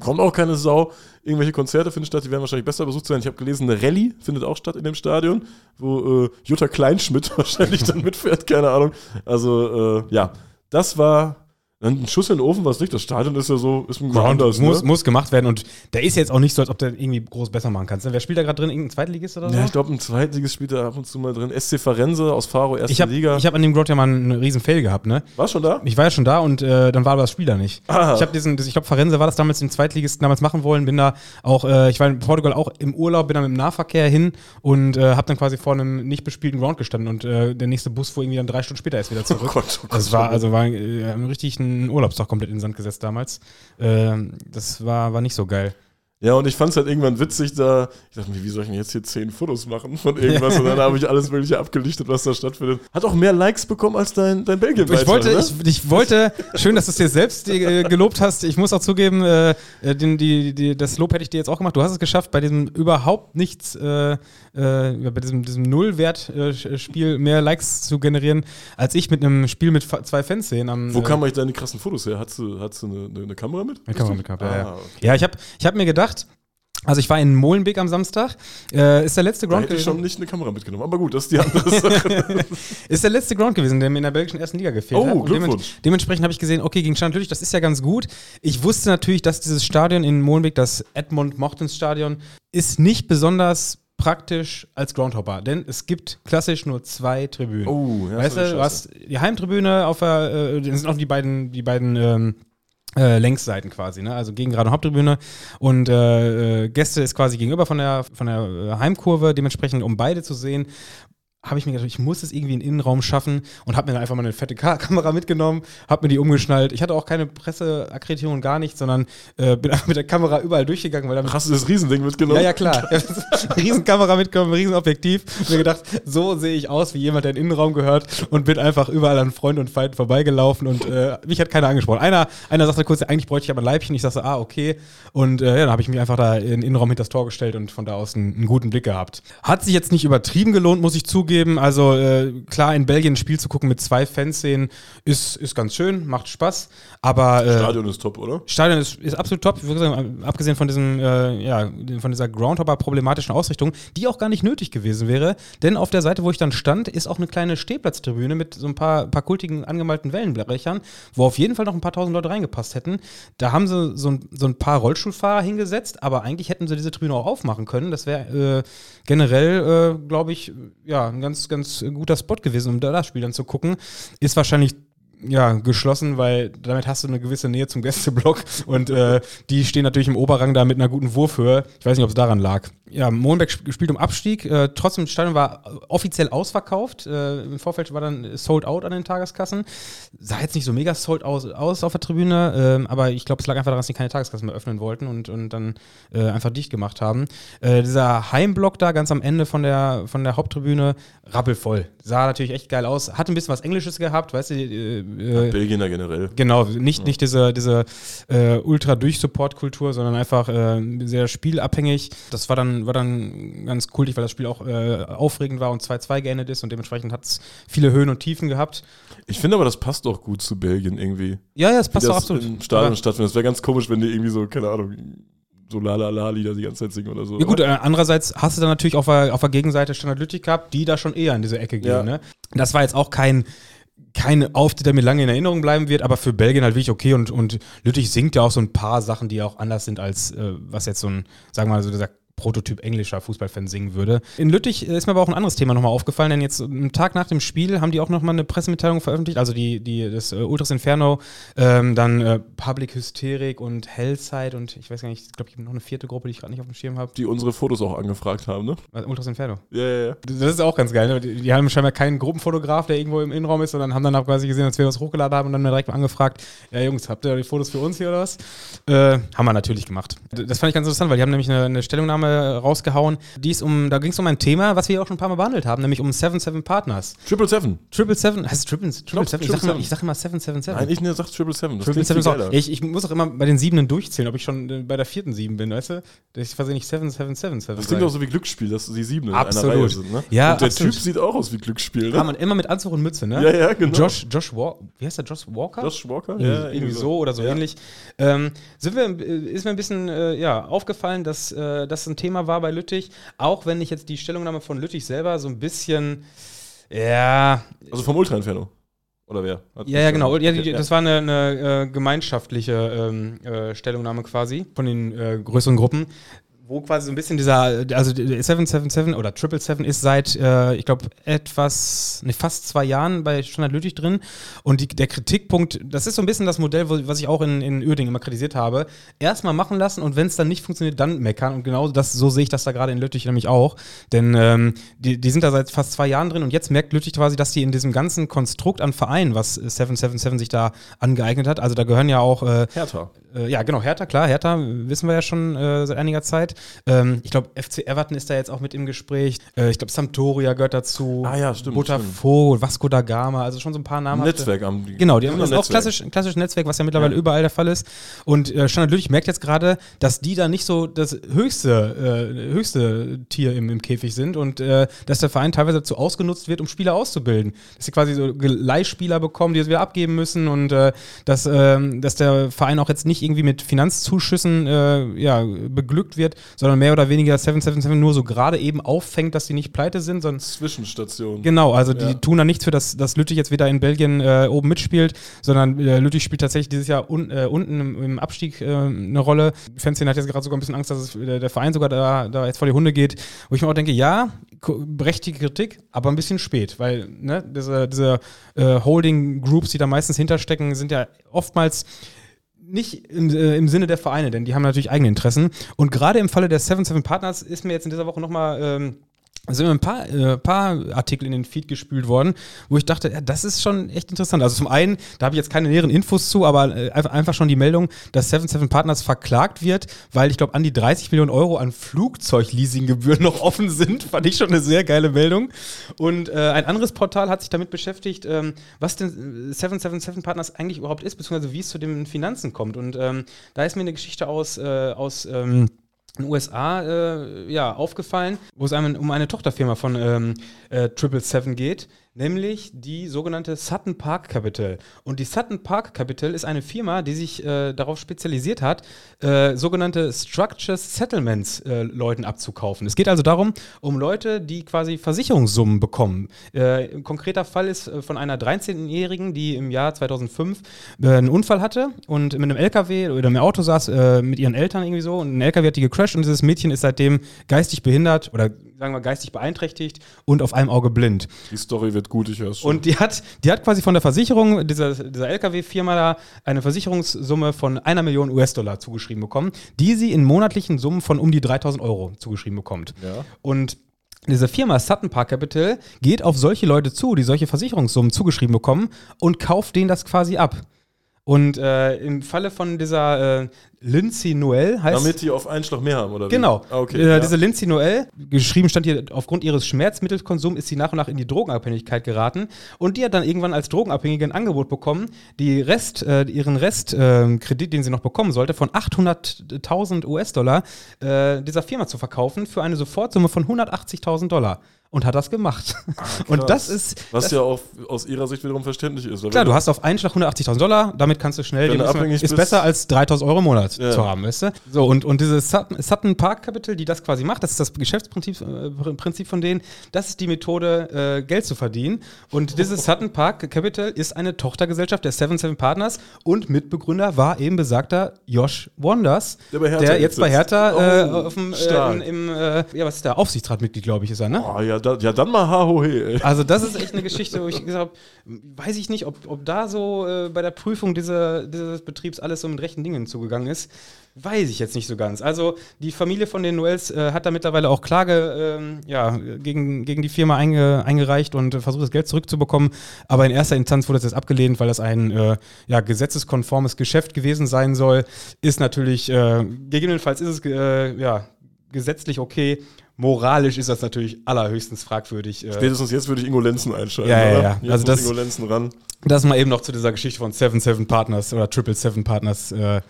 Kommt auch keine Sau. Irgendwelche Konzerte finden statt, die werden wahrscheinlich besser besucht sein. Ich habe gelesen, eine Rallye findet auch statt in dem Stadion, wo äh, Jutta Kleinschmidt wahrscheinlich dann mitfährt, keine Ahnung. Also, äh, ja, das war ein Schuss in den Ofen, was nicht. Das Stadion ist ja so, ist mal Ground anders. muss, ne? muss gemacht werden und der ist jetzt auch nicht so, als ob der irgendwie groß besser machen kannst. ne? Wer spielt da gerade drin? Irgendein Zweitligist oder so? Ja, ich glaube, ein Zweitliges spielt er ab und zu mal drin. SC Farense aus Faro, erste ich habe Liga. hab an dem Ground ja mal einen riesen Fail gehabt, ne? War schon da? Ich war ja schon da und äh, dann war aber das Spiel da nicht. Ah. Ich habe diesen, ich glaube, Farense war das damals den Zweitligisten damals machen wollen, bin da auch, äh, ich war in Portugal auch im Urlaub, bin da mit dem Nahverkehr hin und äh, habe dann quasi vor einem nicht bespielten Ground gestanden und äh, der nächste Bus fuhr irgendwie dann drei Stunden später erst wieder zurück. Oh Gott, oh Gott. Das war, also war äh, ein richtig ein Urlaubstag komplett in den Sand gesetzt damals. Ähm, das war, war nicht so geil. Ja, und ich fand es halt irgendwann witzig, da. Ich dachte mir, wie soll ich denn jetzt hier zehn Fotos machen von irgendwas? und dann habe ich alles Mögliche abgelichtet, was da stattfindet. Hat auch mehr Likes bekommen als dein, dein belgien Ich wollte, ne? ich, ich wollte, schön, dass du es dir selbst äh, gelobt hast. Ich muss auch zugeben, äh, den, die, die, das Lob hätte ich dir jetzt auch gemacht. Du hast es geschafft, bei diesem überhaupt nichts, äh, äh, bei diesem, diesem Nullwert-Spiel mehr Likes zu generieren, als ich mit einem Spiel mit zwei Fanszenen am. Wo äh, kam eigentlich deine krassen Fotos her? Hattest du, hattest du eine, eine, Kamera mit? Eine Kamera mit ja, Ah, ja. okay. Ja, ich habe ich hab mir gedacht, also ich war in Molenbeek am Samstag. Äh, ist der letzte Da Ground hätte ich gewesen. schon nicht eine Kamera mitgenommen. Aber gut, das ist die andere Sache. Ist der letzte Ground gewesen, der mir in der belgischen ersten Liga gefehlt Oh, hat. Und Glückwunsch. dements- dementsprechend habe ich gesehen, okay, gegen Stand Lüttich, das ist ja ganz gut. Ich wusste natürlich, dass dieses Stadion in Molenbeek, das Edmund Mortens Stadion, ist nicht besonders praktisch als Groundhopper, denn es gibt klassisch nur zwei Tribünen. Oh, ja, weißt du, du hast die Heimtribüne auf der, äh, das sind auch die beiden, die beiden ähm, äh, Längsseiten quasi, ne? Also gegen gerade Haupttribüne und äh, äh, Gäste ist quasi gegenüber von der von der äh, Heimkurve, dementsprechend um beide zu sehen. Habe ich mir gedacht, ich muss es irgendwie in den Innenraum schaffen und habe mir dann einfach mal eine fette Ka Kamera mitgenommen, habe mir die umgeschnallt. Ich hatte auch keine Presseakkreditierung gar nichts, sondern äh, bin einfach mit der Kamera überall durchgegangen, weil damit Hast du das Riesending mitgenommen? ja, ja, klar. Riesenkamera mitgenommen, Riesenobjektiv. Und mir gedacht, so sehe ich aus wie jemand, der in den Innenraum gehört und bin einfach überall an Freunden und Feinden vorbeigelaufen und äh, mich hat keiner angesprochen. Einer, einer sagte kurz, eigentlich bräuchte ich aber ein Leibchen. Ich sagte, ah, okay. Und äh, ja, dann habe ich mich einfach da in den Innenraum hinter das Tor gestellt und von da aus einen, einen guten Blick gehabt. Hat sich jetzt nicht übertrieben gelohnt, muss ich zugeben. Zugeben, also äh, klar, in Belgien ein Spiel zu gucken mit zwei Fanszenen ist, ist ganz schön, macht Spaß, aber äh, Stadion ist top, oder? Stadion ist, ist absolut top, gesagt, abgesehen von diesem, äh, ja, von dieser Groundhopper-problematischen Ausrichtung, die auch gar nicht nötig gewesen wäre, denn auf der Seite, wo ich dann stand, ist auch eine kleine Stehplatztribüne mit so ein paar, paar kultigen angemalten Wellenbrechern, wo auf jeden Fall noch ein paar tausend Leute reingepasst hätten. Da haben sie so ein, so ein paar Rollstuhlfahrer hingesetzt, aber eigentlich hätten sie diese Tribüne auch aufmachen können. Das wäre äh, generell, äh, glaube ich, ja, ein ganz, ganz guter Spot gewesen, um da das Spiel dann zu gucken. Ist wahrscheinlich ja, geschlossen, weil damit hast du eine gewisse Nähe zum Gästeblock und äh, die stehen natürlich im Oberrang da mit einer guten Wurfhöhe. Ich weiß nicht, ob es daran lag. Ja, Molenbeek spielt um Abstieg. Äh, trotzdem, das Stadion war offiziell ausverkauft. Äh, Im Vorfeld war dann sold out an den Tageskassen. Sah jetzt nicht so mega sold aus, aus auf der Tribüne, äh, aber ich glaube, es lag einfach daran, dass sie keine Tageskassen mehr öffnen wollten und, und dann äh, einfach dicht gemacht haben. Äh, dieser Heimblock da ganz am Ende von der, von der Haupttribüne, rappelvoll. Sah natürlich echt geil aus. Hat ein bisschen was Englisches gehabt, weißt du, äh, äh, Belgiener generell. Genau, nicht, nicht diese, diese Ultra-Durch-Support-Kultur, sondern einfach sehr spielabhängig. Das war dann, war dann ganz kultig, weil das Spiel auch äh, aufregend war und 2-2 geendet ist und dementsprechend hat es viele Höhen und Tiefen gehabt. Ich finde aber, das passt auch gut zu Belgien irgendwie. Ja, ja, es passt auch absolut. Im Stadion stattfindet. Das wäre ganz komisch, wenn die irgendwie so, keine Ahnung, so La-La-La-Lieder die ganze Zeit singen oder so. Ja gut, äh, andererseits hast du dann natürlich auf der, auf der Gegenseite Standard Lüttich gehabt, die da schon eher in diese Ecke gehen. Ja. Ne? Das war jetzt auch kein kein Auftritt, der mir lange in Erinnerung bleiben wird, aber für Belgien halt wirklich okay und, und Lüttich singt ja auch so ein paar Sachen, die auch anders sind als äh, was jetzt so ein, sagen wir mal so dieser Prototyp englischer Fußballfan singen würde. In Lüttich ist mir aber auch ein anderes Thema nochmal aufgefallen, denn jetzt einen Tag nach dem Spiel haben die auch nochmal eine Pressemitteilung veröffentlicht, also die, die, das äh, Ultras Inferno, ähm, dann äh, Public Hysterik und Hellside und ich weiß gar nicht, ich glaube, ich habe noch eine vierte Gruppe, die ich gerade nicht auf dem Schirm habe. Die unsere Fotos auch angefragt haben, ne? Was, Ultras Inferno. Ja, ja, ja. Das ist auch ganz geil. Ne? Die, die, haben scheinbar keinen Gruppenfotograf, der irgendwo im Innenraum ist, sondern haben dann auch quasi gesehen, als wir was hochgeladen haben und dann direkt mal angefragt, ja Jungs, habt ihr die Fotos für uns hier oder was? Äh, haben wir natürlich gemacht. Das fand ich ganz interessant, weil die haben nämlich eine, eine Stellungnahme rausgehauen rausgehauen. Dies um, da ging es um ein Thema, was wir auch schon ein paar Mal behandelt haben, nämlich um 77 Partners. Triple Seven. Triple Seven, heißt Triple, Triple Seven? Ich sag, immer, ich sag immer 777. Nein, ich ne, sag Triple Seven. Triple Seven ist auch, ich, ich muss auch immer bei den Siebenen durchzählen, ob ich schon äh, bei der vierten Sieben bin, weißt du? Ich versehentlich nicht 777. Das klingt auch so wie Glücksspiel, dass die Sieben in absolut. einer Reihe sind, ne? Ja, Und der absolut. Typ sieht auch aus wie Glücksspiel, ne? Ja, man, immer mit Anzug und Mütze, ne? Ja, ja, genau. Josh, Josh Walker, wie heißt der, Josh Walker? Josh Walker? Ja, irgendwie so oder so ja. ähnlich. Ähm, sind wir, äh, ist mir ein bisschen äh, ja, aufgefallen, dass äh, das ein Thema war bei Lüttich, auch wenn ich jetzt die Stellungnahme von Lüttich selber so ein bisschen, ja. Also vom Ultra-Inferno. Oder wer? ja, ja, genau. Ja, die, das war eine, eine äh, gemeinschaftliche ähm, äh, Stellungnahme quasi von den äh, größeren Gruppen wo quasi so ein bisschen dieser, also 777 oder 777 ist seit, äh, ich glaube, etwas, ne, fast zwei Jahren bei Standard Lüttich drin. Und die, der Kritikpunkt, das ist so ein bisschen das Modell, wo, was ich auch in, in Uerdingen immer kritisiert habe. Erstmal machen lassen und wenn es dann nicht funktioniert, dann meckern. Und genau das, so sehe ich das da gerade in Lüttich nämlich auch. Denn ähm, die, die sind da seit fast zwei Jahren drin und jetzt merkt Lüttich quasi, dass die in diesem ganzen Konstrukt an Vereinen, was 777 sich da angeeignet hat, also da gehören ja auch. Äh, Hertha. Äh, ja, genau, Hertha, klar, Hertha wissen wir ja schon äh, seit einiger Zeit. Ähm, ich glaube, FC Everton ist da jetzt auch mit im Gespräch. Äh, ich glaube, Sampdoria gehört dazu. Ah ja, stimmt. Botafogo, Vasco da Gama, also schon so ein paar Namen. Netzwerk am die Genau, die haben das auch klassisch, ein klassisches Netzwerk, was ja mittlerweile ja. überall der Fall ist. Und äh, Standard Lüttich merkt jetzt gerade, dass die da nicht so das höchste, äh, höchste Tier im, im Käfig sind und äh, dass der Verein teilweise dazu ausgenutzt wird, um Spieler auszubilden. Dass sie quasi so Leihspieler bekommen, die es wieder abgeben müssen und äh, dass, ähm, dass der Verein auch jetzt nicht irgendwie mit Finanzzuschüssen äh, ja, beglückt wird, sondern mehr oder weniger 777 nur so gerade eben auffängt, dass die nicht pleite sind. Sondern Zwischenstation. Genau, also ja. die tun da nichts für, dass, dass Lüttich jetzt wieder in Belgien äh, oben mitspielt, sondern äh, Lüttich spielt tatsächlich dieses Jahr un, äh, unten im, im Abstieg äh, eine Rolle. Fanszene hat jetzt gerade sogar ein bisschen Angst, dass es, der, der, Verein sogar da, da jetzt vor die Hunde geht, wo ich mir auch denke, ja, berechtigte Kritik, aber ein bisschen spät, weil ne, diese, diese äh, Holding Groups, die da meistens hinterstecken, sind ja oftmals nicht im, äh, im Sinne der Vereine, denn die haben natürlich eigene Interessen. Und gerade im Falle der 7-7 Partners ist mir jetzt in dieser Woche nochmal ähm, mir ein paar, äh, paar Artikel in den Feed gespült worden, wo ich dachte, ja, das ist schon echt interessant. Also zum einen, da habe ich jetzt keine näheren Infos zu, aber äh, einfach schon die Meldung, dass 77 Partners verklagt wird, weil ich glaube, an die 30 Millionen Euro an Flugzeugleasinggebühren noch offen sind. Fand ich schon eine sehr geile Meldung. Und äh, ein anderes Portal hat sich damit beschäftigt, ähm, was denn 777 Partners eigentlich überhaupt ist, beziehungsweise wie es zu den Finanzen kommt. Und ähm, da ist mir eine Geschichte aus, äh, aus ähm, in den USA äh, ja, aufgefallen, wo es einem um eine Tochterfirma von ähm, äh, 777 geht, nämlich die sogenannte Sutton Park Capital. Und die Sutton Park Capital ist eine Firma, die sich äh, darauf spezialisiert hat, äh, sogenannte Structures Settlements äh, Leuten abzukaufen. Es geht also darum, um Leute, die quasi Versicherungssummen bekommen. Äh, ein konkreter Fall ist äh, von einer 13-Jährigen, die im Jahr 2005 äh, einen Unfall hatte und mit einem LKW oder im Auto saß mit ihren Eltern irgendwie so und ein LKW hat die gecrashed und dieses Mädchen ist seitdem geistig behindert oder sagen wir geistig beeinträchtigt und auf einem Auge blind. Die Story wird gut, ich höre schon. Und die hat, die hat quasi von der Versicherung, dieser, dieser LKW-Firma da, eine Versicherungssumme von einer Million US-Dollar zugeschrieben bekommen, die sie in monatlichen Summen von um die 3000 Euro zugeschrieben bekommt. Ja. Und diese Firma Sutton Park Capital geht auf solche Leute zu, die solche Versicherungssummen zugeschrieben bekommen und kauft denen das quasi ab. Und äh, im Falle von dieser äh, Lindsay Noel heißt. Damit die auf einen Schlag mehr haben, oder? wie? Genau. Ah, okay. äh, ja. Diese Lindsay Noel, geschrieben stand hier, aufgrund ihres Schmerzmittelkonsums ist sie nach und nach in die Drogenabhängigkeit geraten. Und die hat dann irgendwann als Drogenabhängige ein Angebot bekommen, die Rest, äh, ihren Restkredit, den sie noch bekommen sollte, von 800.000 US-Dollar äh, dieser Firma zu verkaufen für eine Sofortsumme von 180.000 Dollar. Und hat das gemacht. und Krass. das ist. Was das, ja auch aus ihrer Sicht wiederum verständlich ist. Klar, du hast auf einen Schlag 180.000 Dollar, damit kannst du schnell, Wenn du abhängig ist besser als 3.000 Euro im Monat Ja. zu haben, weißt du? So, und, und dieses Sutton, Sutton Park Capital, die das quasi macht, das ist das Geschäftsprinzip äh, Prinzip von denen, das ist die Methode, äh, Geld zu verdienen. Und dieses Sutton Park Capital ist eine Tochtergesellschaft der 77 Partners und Mitbegründer war eben besagter Josh Wonders, Der jetzt bei. Hertha äh, Oh, auf dem, äh, im äh, ja, was ist der, Aufsichtsratmitglied, glaube ich, ist er, ne? Oh, ja, da, ja, dann mal ha ho he, ey. Also das ist echt eine Geschichte, wo ich gesagt habe, weiß ich nicht, ob, ob da so äh, bei der Prüfung dieser, dieses Betriebs alles so mit rechten Dingen zugegangen ist. Weiß ich jetzt nicht so ganz. Also die Familie von den Noels äh, hat da mittlerweile auch Klage ähm, ja, gegen, gegen die Firma einge, eingereicht und äh, versucht, das Geld zurückzubekommen. Aber in erster Instanz wurde das jetzt abgelehnt, weil das ein äh, ja, gesetzeskonformes Geschäft gewesen sein soll. Ist natürlich, äh, gegebenenfalls ist es äh, ja, gesetzlich okay. Moralisch ist das natürlich allerhöchstens fragwürdig. äh, Spätestens jetzt würde ich Ingo Lenzen einschalten. Ja, ja, ja. Jetzt Also das- Ingo Lenzen ran. Das mal eben noch zu dieser Geschichte von 77 Partners oder Triple Seven Partners, äh,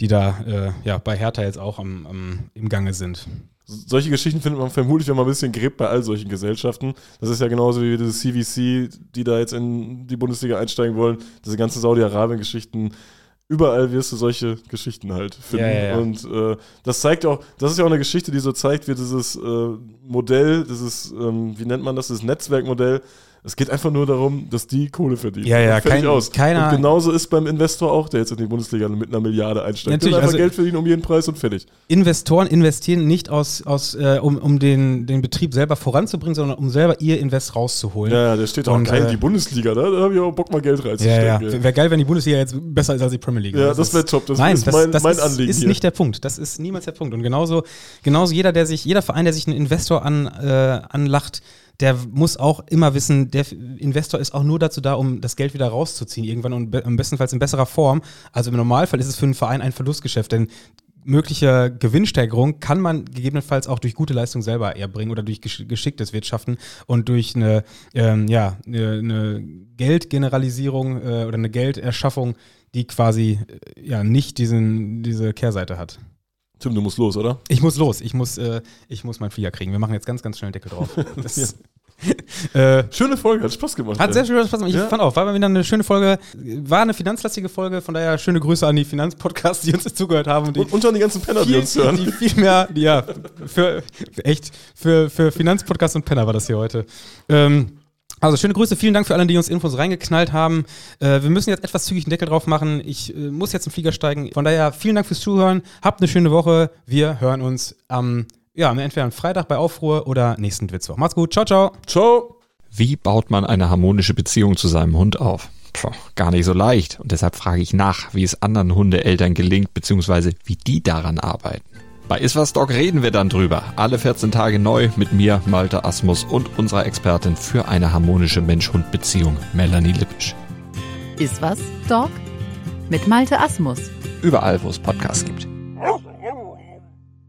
die da äh, ja, bei Hertha jetzt auch am, am, im Gange sind. Solche Geschichten findet man vermutlich, wenn man ein bisschen gräbt bei all solchen Gesellschaften. Das ist ja genauso wie diese CVC, die da jetzt in die Bundesliga einsteigen wollen. Diese ganzen Saudi-Arabien-Geschichten. Überall wirst du solche Geschichten halt finden. Ja, ja. Und äh, das zeigt auch, das ist ja auch eine Geschichte, die so zeigt, wie dieses äh, Modell, dieses, ähm, wie nennt man das, das Netzwerkmodell. Es geht einfach nur darum, dass die Kohle verdienen. Ja, ja, kein- aus. keiner- Und genauso ist beim Investor auch, der jetzt in die Bundesliga mit einer Milliarde einsteigt. Natürlich, einfach also- Geld verdienen um jeden Preis und fertig. Investoren investieren nicht aus, aus äh, um, um den, den Betrieb selber voranzubringen, sondern um selber ihr Invest rauszuholen. Ja, ja, der steht auch Und, geil, äh, die Bundesliga, da, da habe ich auch Bock, mal Geld Ja, ja. reinzustecken. Wäre geil, wenn die Bundesliga jetzt besser ist als die Premier League. Ja, das wäre top. Das Nein, ist das, mein, das mein ist, Anliegen ist hier. nicht der Punkt. Das ist niemals der Punkt. Und genauso, genauso jeder, der sich, jeder Verein, der sich einen Investor an, äh, anlacht, der muss auch immer wissen, der Investor ist auch nur dazu da, um das Geld wieder rauszuziehen, irgendwann und am bestenfalls in besserer Form. Also im Normalfall ist es für einen Verein ein Verlustgeschäft, denn mögliche Gewinnsteigerung kann man gegebenenfalls auch durch gute Leistung selber erbringen oder durch gesch geschicktes Wirtschaften und durch eine, ähm, ja, eine, Geldgeneralisierung äh, oder eine Gelderschaffung, die quasi äh, ja nicht diesen, diese Kehrseite hat. Tim, du musst los, oder? Ich muss los, ich muss, äh, ich muss meinen Flieger kriegen. Wir machen jetzt ganz, ganz schnell einen Deckel drauf. Das, äh, Schöne Folge, hat Spaß gemacht. hat ey. sehr viel Spaß gemacht. Ich Ja. fand auch, war wieder eine schöne Folge, war eine finanzlastige Folge, von daher schöne Grüße an die Finanzpodcasts, die uns jetzt zugehört haben und die und, und an die ganzen Penner, die viel, uns hören. die viel mehr, die, ja, für, echt, für, für Finanzpodcast und Penner war das hier heute. Ähm, also schöne Grüße, vielen Dank für alle, die uns Infos reingeknallt haben. Äh, wir müssen jetzt etwas zügig einen Deckel drauf machen. Ich äh, muss jetzt im Flieger steigen. Von daher vielen Dank fürs Zuhören. Habt eine schöne Woche. Wir hören uns am, ja, entweder am Freitag bei Aufruhr oder nächsten Mittwoch. Macht's gut. Ciao, ciao. Ciao. Wie baut man eine harmonische Beziehung zu seinem Hund auf? Puh, gar nicht so leicht. Und deshalb frage ich nach, wie es anderen Hundeeltern gelingt, beziehungsweise wie die daran arbeiten. Bei Iswas Dog reden wir dann drüber. Alle 14 Tage neu mit mir, Malte Asmus und unserer Expertin für eine harmonische Mensch-Hund-Beziehung, Melanie Lippisch. Ist was, Dog? Mit Malte Asmus. Überall, wo es Podcasts gibt.